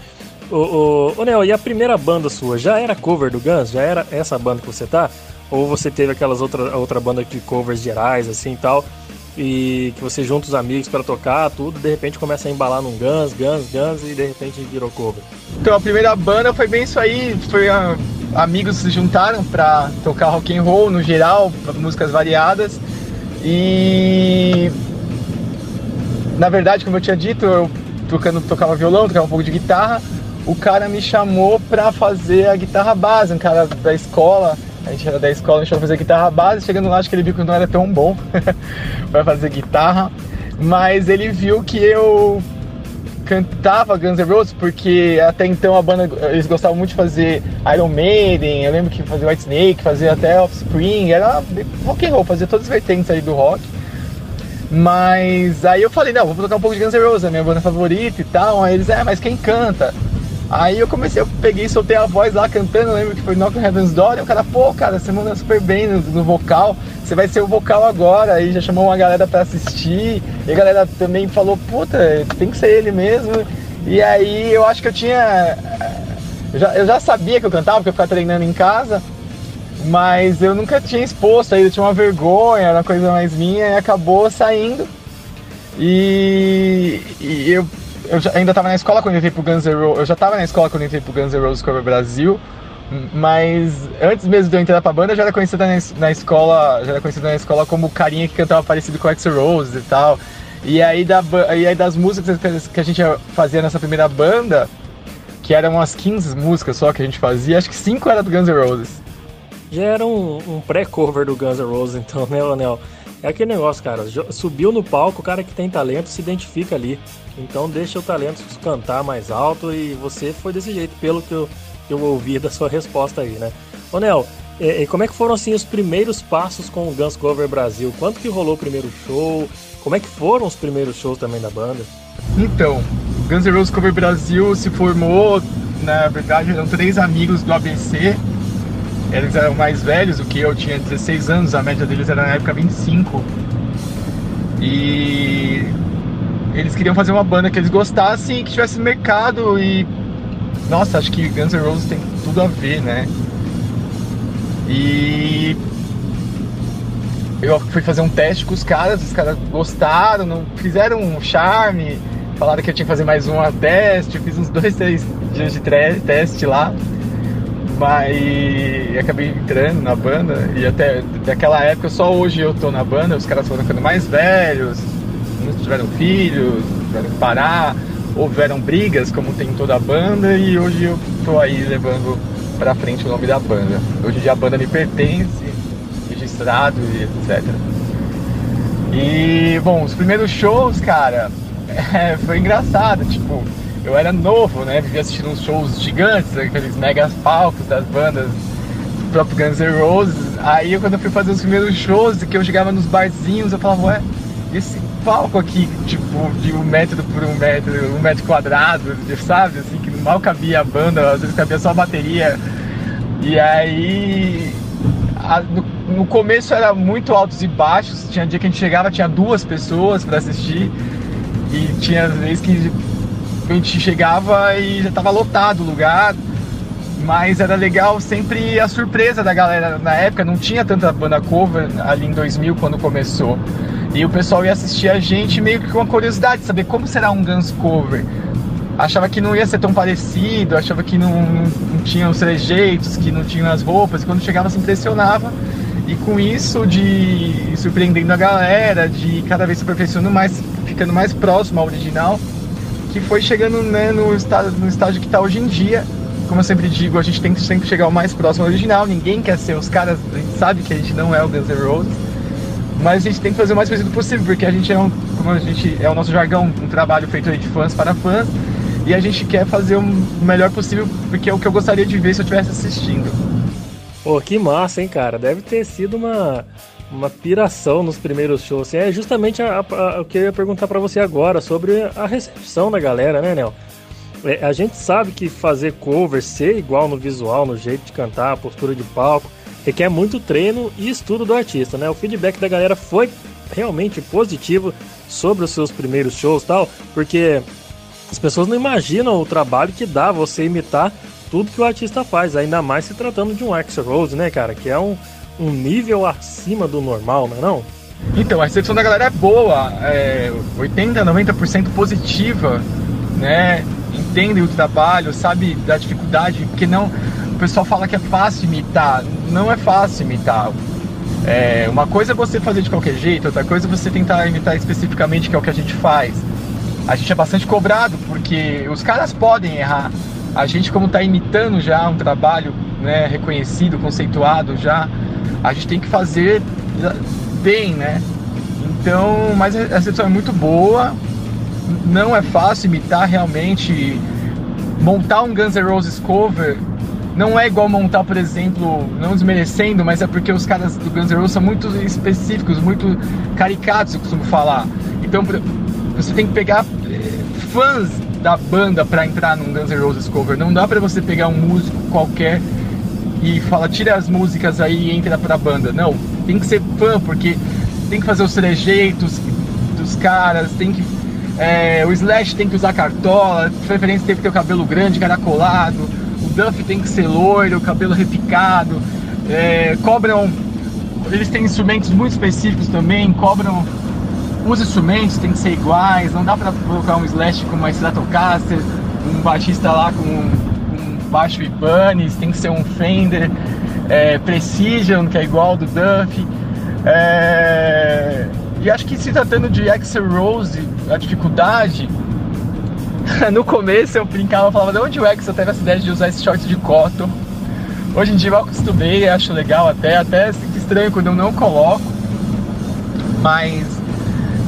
Speaker 2: Ô, ô, ô Neo, e a primeira banda sua já era cover do Guns? Já era essa banda que você tá? Ou você teve aquelas outra, outra banda de covers gerais, assim e tal, e que você junta os amigos para tocar, tudo, de repente começa a embalar num Guns, Guns, Guns, e de repente virou cover?
Speaker 13: Então a primeira banda foi bem isso aí, foi a, amigos se juntaram para tocar rock and roll no geral, músicas variadas, e na verdade, como eu tinha dito, eu tocando, tocava violão, tocava um pouco de guitarra, o cara me chamou pra fazer a guitarra base, um cara da escola, a gente era da escola, a gente foi fazer guitarra base, chegando lá acho que ele viu que não era tão bom pra fazer guitarra, mas ele viu que eu cantava Guns N' Roses porque até então a banda eles gostavam muito de fazer Iron Maiden, eu lembro que fazia White Snake, fazia até Offspring, era rock and roll, fazia todas as vertentes aí do rock. Mas aí eu falei, não, vou tocar um pouco de Guns N' Roses, é minha banda favorita e tal. Aí eles, é, mas quem canta? Aí eu comecei, eu peguei e soltei a voz lá cantando, eu lembro que foi Knock on Heaven's Door, e o cara, pô, cara, você manda super bem no, no, vocal, você vai ser o vocal agora, aí já chamou uma galera pra assistir, e a galera também falou, puta, tem que ser ele mesmo, e aí eu acho que eu tinha, eu já, eu já sabia que eu cantava, porque eu ficava treinando em casa, Mas eu nunca tinha exposto ainda, tinha uma vergonha, era uma coisa mais minha, e acabou saindo. E, e eu, eu já, ainda estava na escola quando eu entrei pro Guns N' Roses. Eu já estava na escola quando eu entrei pro Guns N' Roses Cover Brasil. Mas antes mesmo de eu entrar pra banda, eu já era conhecida na, na escola. Já era conhecida na escola como o carinha que cantava parecido com o Axl Rose e tal. E aí, da, e aí das músicas que a gente fazia nessa primeira banda, que eram umas 15 músicas só que a gente fazia, acho que 5 era do Guns N' Roses.
Speaker 2: Já era um, um pré-cover do Guns N' Roses, então, né, Anel? É aquele negócio, cara. Subiu no palco, o cara que tem talento se identifica ali. Então deixa o talento cantar mais alto e você foi desse jeito, pelo que eu, eu ouvi da sua resposta aí, né? Ô Nel, e, e como é que foram assim os primeiros passos com o Guns Cover Brasil? Quanto que rolou o primeiro show? Como é que foram os primeiros shows também da banda?
Speaker 13: Então, Guns N' Roses Cover Brasil se formou, na verdade, eram três amigos do ABC. Eles eram mais velhos do que eu, tinha 16 anos, a média deles era na época 25. E eles queriam fazer uma banda que eles gostassem e que tivesse mercado e nossa, acho que Guns N' Roses tem tudo a ver, né? E eu fui fazer um teste com os caras, os caras gostaram, não fizeram um charme, falaram que eu tinha que fazer mais um teste, fiz uns dois, três dias de teste lá. Mas acabei entrando na banda e até daquela época, só hoje eu tô na banda, os caras foram ficando mais velhos, muitos tiveram filhos, tiveram que parar, houveram brigas, como tem em toda a banda, e hoje eu tô aí levando pra frente o nome da banda. Hoje em dia a banda me pertence, registrado e etc. E, bom, os primeiros shows, cara, é, foi engraçado, tipo, eu era novo, né? Vivia assistindo uns shows gigantes, aqueles mega palcos das bandas do próprio Guns N' Roses. Aí quando eu fui fazer os primeiros shows, que eu chegava nos barzinhos, eu falava, ué, esse palco aqui, tipo, de um metro por um metro, um metro quadrado, sabe? Assim, que mal cabia a banda, às vezes cabia só a bateria. E aí. A, no, no, começo era muito altos e baixos, tinha dia que a gente chegava, tinha duas pessoas para assistir, e tinha vezes que a gente chegava e já tava lotado o lugar. Mas era legal sempre a surpresa da galera. Na época não tinha tanta banda cover ali em 2000 quando começou. E o pessoal ia assistir a gente meio que com uma curiosidade, saber como será um Guns cover. Achava que não ia ser tão parecido, achava que não, não, não tinha os trejeitos, que não tinha as roupas, e quando chegava se impressionava. E com isso de surpreendendo a galera, de cada vez se aperfeiçoando mais, ficando mais próximo ao original, que foi chegando né, no, estado, no estágio que está hoje em dia. Como eu sempre digo, a gente tem que sempre chegar o mais próximo ao original, ninguém quer ser os caras, a gente sabe que a gente não é o Guns N' Roses mas a gente tem que fazer o mais parecido possível, porque a gente é um, como a gente é o nosso jargão, um trabalho feito de fãs para fãs, e a gente quer fazer o melhor possível, porque é o que eu gostaria de ver se eu estivesse assistindo.
Speaker 2: Pô, que massa, hein, cara? Deve ter sido uma, uma piração nos primeiros shows. É justamente a, a, a, o que eu ia perguntar para você agora, sobre a recepção da galera, né, Nel? É, a gente sabe que fazer cover, ser igual no visual, no jeito de cantar, postura de palco, requer muito treino e estudo do artista, né? O feedback da galera foi realmente positivo sobre os seus primeiros shows tal, porque as pessoas não imaginam o trabalho que dá você imitar tudo que o artista faz, ainda mais se tratando de um Axl Rose, né, cara? Que é um, um nível acima do normal, não é não?
Speaker 13: Então, a recepção da galera é boa, é 80, 90% positiva, né? Entendem o trabalho, sabe da dificuldade, porque não o pessoal fala que é fácil imitar. Não é fácil imitar. É, uma coisa é você fazer de qualquer jeito, outra coisa é você tentar imitar especificamente, que é o que a gente faz. A gente é bastante cobrado, porque os caras podem errar. A gente, como está imitando já um trabalho né, reconhecido, conceituado já, a gente tem que fazer bem, né? Então, mas a recepção é muito boa. Não é fácil imitar realmente. Montar um Guns N' Roses cover não é igual montar, por exemplo, não desmerecendo, mas é porque os caras do Guns N' Roses são muito específicos, muito caricatos, eu costumo falar. Então você tem que pegar eh, fãs da banda para entrar num Guns N' Roses cover. Não dá para você pegar um músico qualquer e falar, tira as músicas aí e entra pra banda. Não, tem que ser fã, porque tem que fazer os trejeitos dos caras, tem que. É, o Slash tem que usar cartola, de preferência tem que ter o cabelo grande, caracolado, Duff tem que ser loiro, cabelo repicado. é, cobram. Eles têm instrumentos muito específicos também, cobram. Os instrumentos têm que ser iguais, não dá pra colocar um Slash com uma Stratocaster, um baixista lá com baixo Ibanez, tem que ser um Fender é, Precision, que é igual ao do Duff. É, e acho que se tratando de Axel Rose, a dificuldade, no começo eu brincava, falava de onde o Axel teve essa ideia de usar esse short de cotton. Hoje em dia eu acostumei, acho legal até, até sinto estranho quando eu não coloco. Mas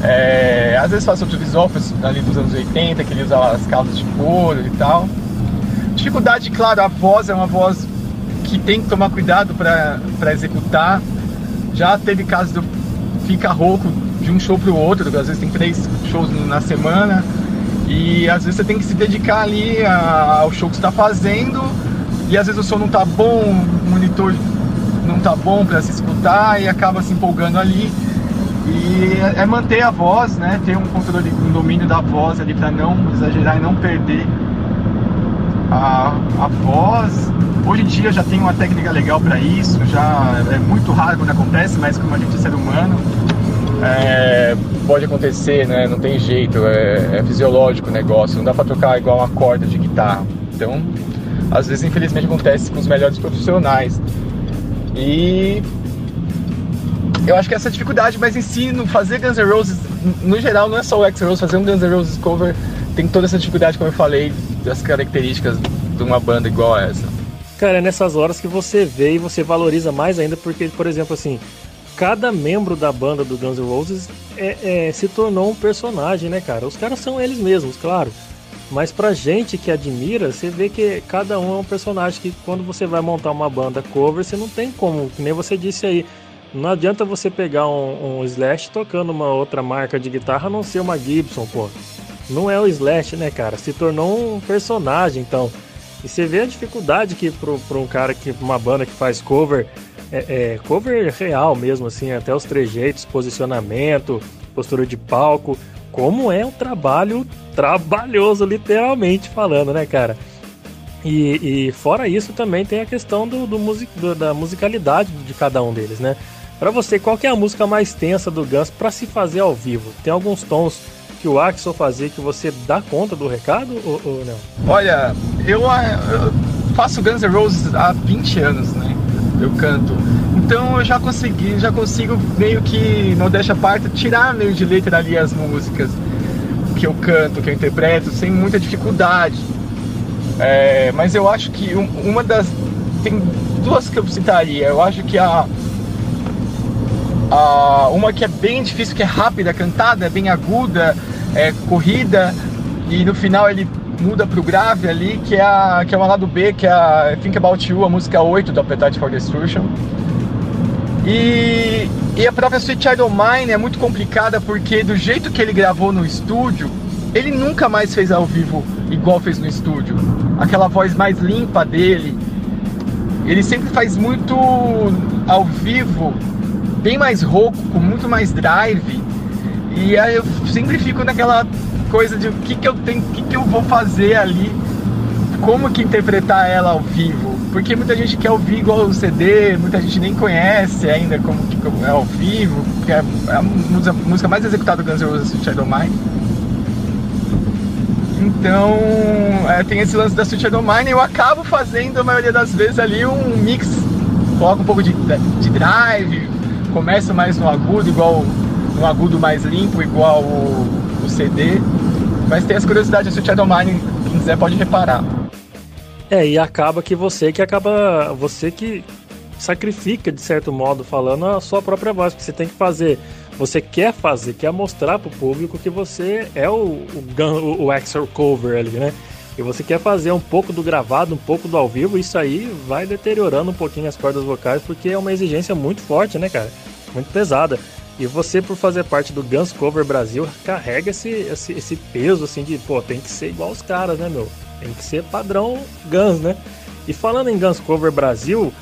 Speaker 13: é, às vezes faço outro visual ali dos anos 80, que ele usava as calças de couro e tal. Dificuldade, claro, a voz é uma voz que tem que tomar cuidado para executar. Já teve casos do fica rouco de um show para o outro, às vezes tem três shows na semana e às vezes você tem que se dedicar ali ao show que está fazendo e às vezes o som não tá bom, o monitor não tá bom para se escutar e acaba se empolgando ali. E é manter a voz, né? Ter um controle, um domínio da voz ali para não exagerar e não perder a, voz. Hoje em dia já tem uma técnica legal para isso, já é muito raro quando acontece, mas como a gente é ser humano, é, pode acontecer, né? Não tem jeito, é, é fisiológico o negócio, não dá para tocar igual uma corda de guitarra. Então, às vezes, infelizmente, acontece com os melhores profissionais. E eu acho que essa dificuldade, mas em si, no fazer Guns N' Roses, no geral, não é só o X-Rose, fazer um Guns N' Roses cover tem toda essa dificuldade, como eu falei, das características de uma banda igual a essa.
Speaker 2: Cara, é nessas horas que você vê e você valoriza mais ainda, porque, por exemplo, assim, cada membro da banda do Guns N' Roses é, é, se tornou um personagem, né, cara? Os caras são eles mesmos, claro. Mas pra gente que admira, você vê que cada um é um personagem que quando você vai montar uma banda cover, você não tem como, que nem você disse aí. Não adianta você pegar um, um Slash tocando uma outra marca de guitarra a não ser uma Gibson, pô. Não é o Slash, né, cara? Se tornou um personagem, então. E você vê a dificuldade que para um cara que uma banda que faz cover, é, é, cover real mesmo, assim, até os trejeitos, posicionamento, postura de palco, como é um trabalho trabalhoso, literalmente falando, né, cara? E, e fora isso também tem a questão do, do, music, do, da musicalidade de cada um deles, né? Para você, qual é a música mais tensa do Guns para se fazer ao vivo? Tem alguns tons que o Axel fazia que você dá conta do recado ou, ou não?
Speaker 13: Olha, eu, eu, faço Guns N' Roses há 20 anos, né? Eu canto. Então eu já consegui, já consigo meio que, não deixa parte, tirar meio de letra ali as músicas que eu canto, que eu interpreto, sem muita dificuldade. É, mas eu acho que uma das. Tem duas que eu citaria. Eu acho que a, a, uma que é bem difícil, que é rápida, cantada, bem aguda, é corrida, e no final ele muda pro grave ali, que é, a, que é o lado B, que é a Think About You, a música 8 do Appetite for Destruction. E, e a própria Sweet Child of Mine é muito complicada porque do jeito que ele gravou no estúdio, ele nunca mais fez ao vivo igual fez no estúdio. Aquela voz mais limpa dele. Ele sempre faz muito ao vivo bem mais rouco, com muito mais drive. E aí eu sempre fico naquela coisa de o que, que eu tenho, o que, que eu vou fazer ali, como que interpretar ela ao vivo. Porque muita gente quer ouvir igual o CD, muita gente nem conhece ainda como que é ao vivo, que é a música mais executada do Guns N' Roses, Shadow Mine. Então, é, tem esse lance da Shadow Mine, eu acabo fazendo a maioria das vezes ali um mix, coloco um pouco de, de drive, começa mais no agudo, igual no agudo mais limpo, igual o, o CD. Mas tem as curiosidades do Shadow Mine, quem quiser pode reparar.
Speaker 2: É, e acaba que você que acaba. Você que sacrifica, de certo modo, falando, a sua própria voz, porque você tem que fazer. Você quer fazer, quer mostrar pro público que você é o, o, o, o Axel Cover ali, né? E você quer fazer um pouco do gravado, um pouco do ao vivo, isso aí vai deteriorando um pouquinho as cordas vocais, porque é uma exigência muito forte, né, cara? Muito pesada. E você, por fazer parte do Guns Cover Brasil, carrega esse, esse, esse peso, assim, de, pô, tem que ser igual os caras, né, meu? Tem que ser padrão Guns, né? E falando em Guns Cover Brasil,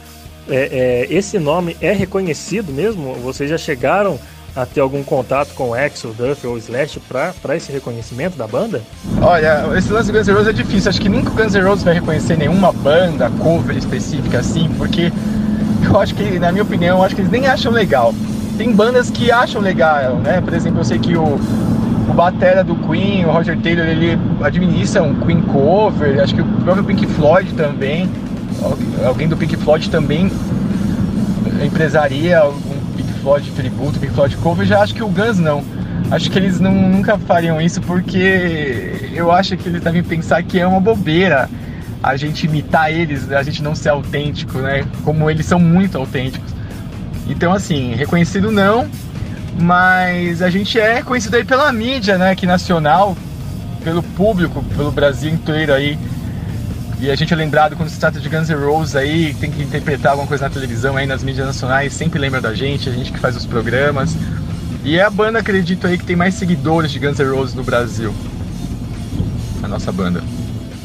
Speaker 2: é, é, esse nome é reconhecido mesmo? Vocês já chegaram a ter algum contato com o Axel, Duff ou Slash para esse reconhecimento da banda?
Speaker 13: Olha, esse lance do Guns N' Roses é difícil. Acho que nunca o Guns N' Roses vai reconhecer nenhuma banda, cover específica assim, porque eu acho que, na minha opinião, acho que eles nem acham legal. Tem bandas que acham legal, né? Por exemplo, eu sei que o, o batera do Queen, o Roger Taylor, ele administra um Queen cover, acho que o próprio Pink Floyd também, alguém do Pink Floyd também empresaria um Pink Floyd tributo, Pink Floyd cover, já acho que o Guns não. Acho que eles não, nunca fariam isso porque eu acho que eles devem pensar que é uma bobeira a gente imitar eles, a gente não ser autêntico, né? Como eles são muito autênticos. Então, assim, reconhecido não, mas a gente é conhecido aí pela mídia, né? Aqui nacional, pelo público, pelo Brasil inteiro aí. E a gente é lembrado quando se trata de Guns N' Roses aí, tem que interpretar alguma coisa na televisão aí, nas mídias nacionais, sempre lembra da gente, a gente que faz os programas. E é a banda, acredito aí, que tem mais seguidores de Guns N' Roses no Brasil. A nossa banda.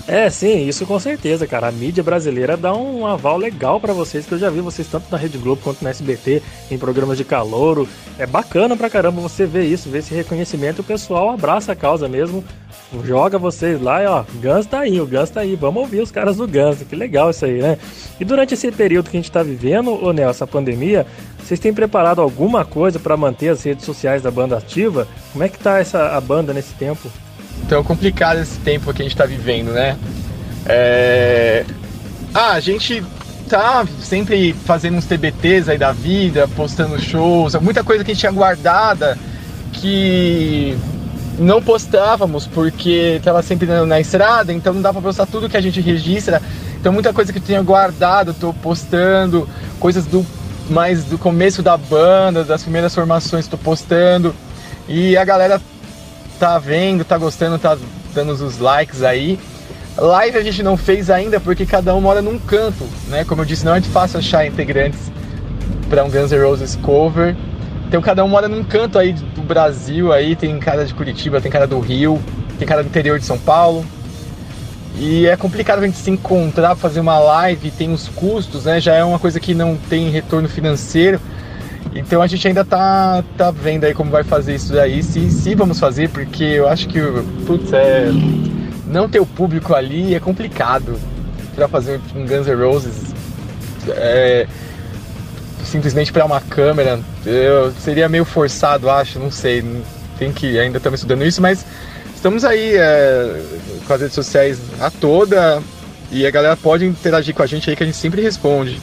Speaker 2: É, sim, isso com certeza, cara. A mídia brasileira dá um aval legal para vocês, que eu já vi vocês tanto na Rede Globo quanto na SBT, em programas de calouro. É bacana pra caramba você ver isso, ver esse reconhecimento. O pessoal abraça a causa mesmo, joga vocês lá e ó, Guns tá aí, o Guns tá aí. Vamos ouvir os caras do Guns, que legal isso aí, né? E durante esse período que a gente tá vivendo, ô Nel, essa pandemia, vocês têm preparado alguma coisa para manter as redes sociais da banda ativa? Como é que tá essa, a banda nesse tempo?
Speaker 13: Então é complicado esse tempo que a gente tá vivendo, né? É... Ah, a gente tá sempre fazendo uns TBTs aí da vida, postando shows, muita coisa que a gente tinha guardada que não postávamos porque tava sempre na, estrada, então não dá pra postar tudo que a gente registra. Então muita coisa que eu tinha guardado, tô postando, coisas do mais do começo da banda, das primeiras formações, tô postando. E a galera tá vendo, tá gostando, tá dando os likes aí. Live a gente não fez ainda porque cada um mora num canto, né? Como eu disse, não é fácil achar integrantes para um Guns N' Roses cover. Então cada um mora num canto aí do Brasil, aí tem cara de Curitiba, tem cara do Rio, tem cara do interior de São Paulo. E é complicado a gente se encontrar, fazer uma live, tem os custos, né? Já é uma coisa que não tem retorno financeiro. Então a gente ainda tá, tá vendo aí como vai fazer isso daí, se, se vamos fazer, porque eu acho que, putz, é, não ter o público ali é complicado para fazer um Guns N' Roses. É, simplesmente para uma câmera, eu, seria meio forçado, acho, não sei, tem que ainda estamos estudando isso, mas estamos aí é, com as redes sociais a toda e a galera pode interagir com a gente aí que a gente sempre responde.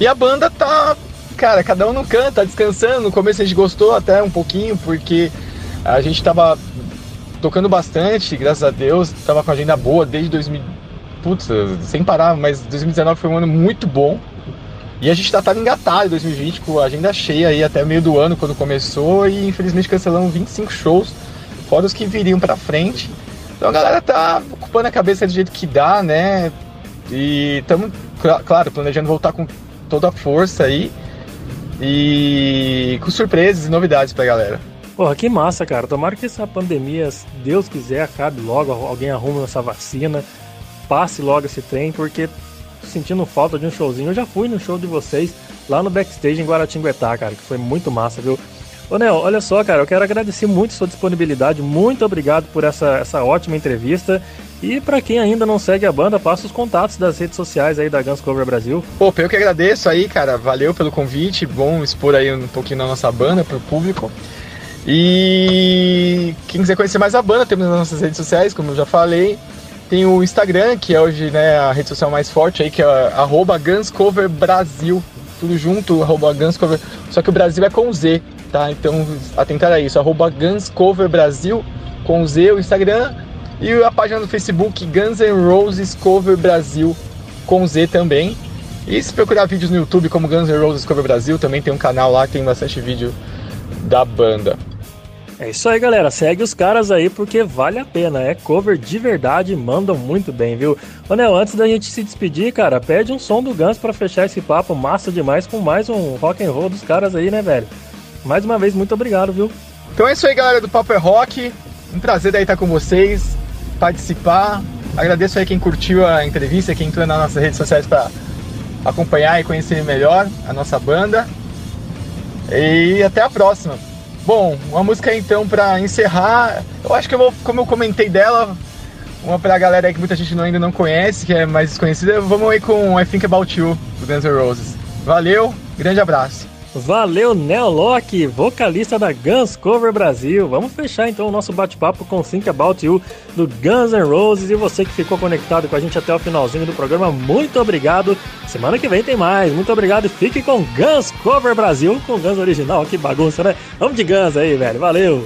Speaker 13: E a banda tá cara, cada um não canta, tá descansando. No começo a gente gostou até um pouquinho, porque a gente tava tocando bastante, graças a Deus, tava com a agenda boa desde 2000. Putz, sem parar, mas 2019 foi um ano muito bom. E a gente tá, tava engatado em 2020, com a agenda cheia aí até meio do ano quando começou, e infelizmente cancelamos 25 shows, fora os que viriam pra frente. Então a galera tá ocupando a cabeça do jeito que dá, né? E estamos, claro, planejando voltar com toda a força aí e com surpresas e novidades pra galera.
Speaker 2: Porra, que massa, cara. Tomara que essa pandemia, se Deus quiser, acabe logo, alguém arrume essa vacina, passe logo esse trem, porque sentindo falta de um showzinho. Eu já fui no show de vocês lá no backstage em Guaratinguetá, cara, que foi muito massa, viu? Ô Nel, olha só, cara, eu quero agradecer muito sua disponibilidade, muito obrigado por essa, essa ótima entrevista. E para quem ainda não segue a banda, passa os contatos das redes sociais aí da Guns Cover Brasil.
Speaker 13: Pô, eu que agradeço aí, cara, valeu pelo convite, bom expor aí um pouquinho da nossa banda pro público. E quem quiser conhecer mais a banda, temos nas nossas redes sociais, como eu já falei. Tem o Instagram, que é hoje né, a rede social mais forte aí, que é arroba GunsCoverBrasil. Tudo junto, arroba GunsCover. Só que o Brasil é com Z, tá? Então atentar a isso, arroba GunsCoverBrasil com Z o Instagram e a página do Facebook Guns N' Roses Cover Brasil com Z também. E se procurar vídeos no YouTube como Guns N' Roses Cover Brasil, também tem um canal lá que tem bastante vídeo da banda.
Speaker 2: É isso aí, galera. Segue os caras aí porque vale a pena. É cover de verdade, mandam muito bem, viu? Ô, Nel, antes da gente se despedir, cara, pede um som do Guns para fechar esse papo massa demais com mais um rock and roll dos caras aí, né, velho? Mais uma vez, muito obrigado, viu?
Speaker 13: Então é isso aí, galera do Papo é Rock. Um prazer daí estar com vocês, participar. Agradeço aí quem curtiu a entrevista, quem entrou nas nossas redes sociais para acompanhar e conhecer melhor a nossa banda. E até a próxima. Bom, uma música então para encerrar. Eu acho que eu vou, como eu comentei dela, Uma pra galera que muita gente ainda não conhece, que é mais desconhecida, vamos aí com I Think About You, do Guns N' Roses. Valeu, grande abraço.
Speaker 2: Valeu, Neo Locke, vocalista da Guns Cover Brasil. Vamos fechar então o nosso bate-papo com Think About You do Guns N' Roses. E você que ficou conectado com a gente até o finalzinho do programa, muito obrigado. Semana que vem tem mais. Muito obrigado e fique com Guns Cover Brasil, com Guns original. Que bagunça, né? Vamos de Guns aí, velho. Valeu!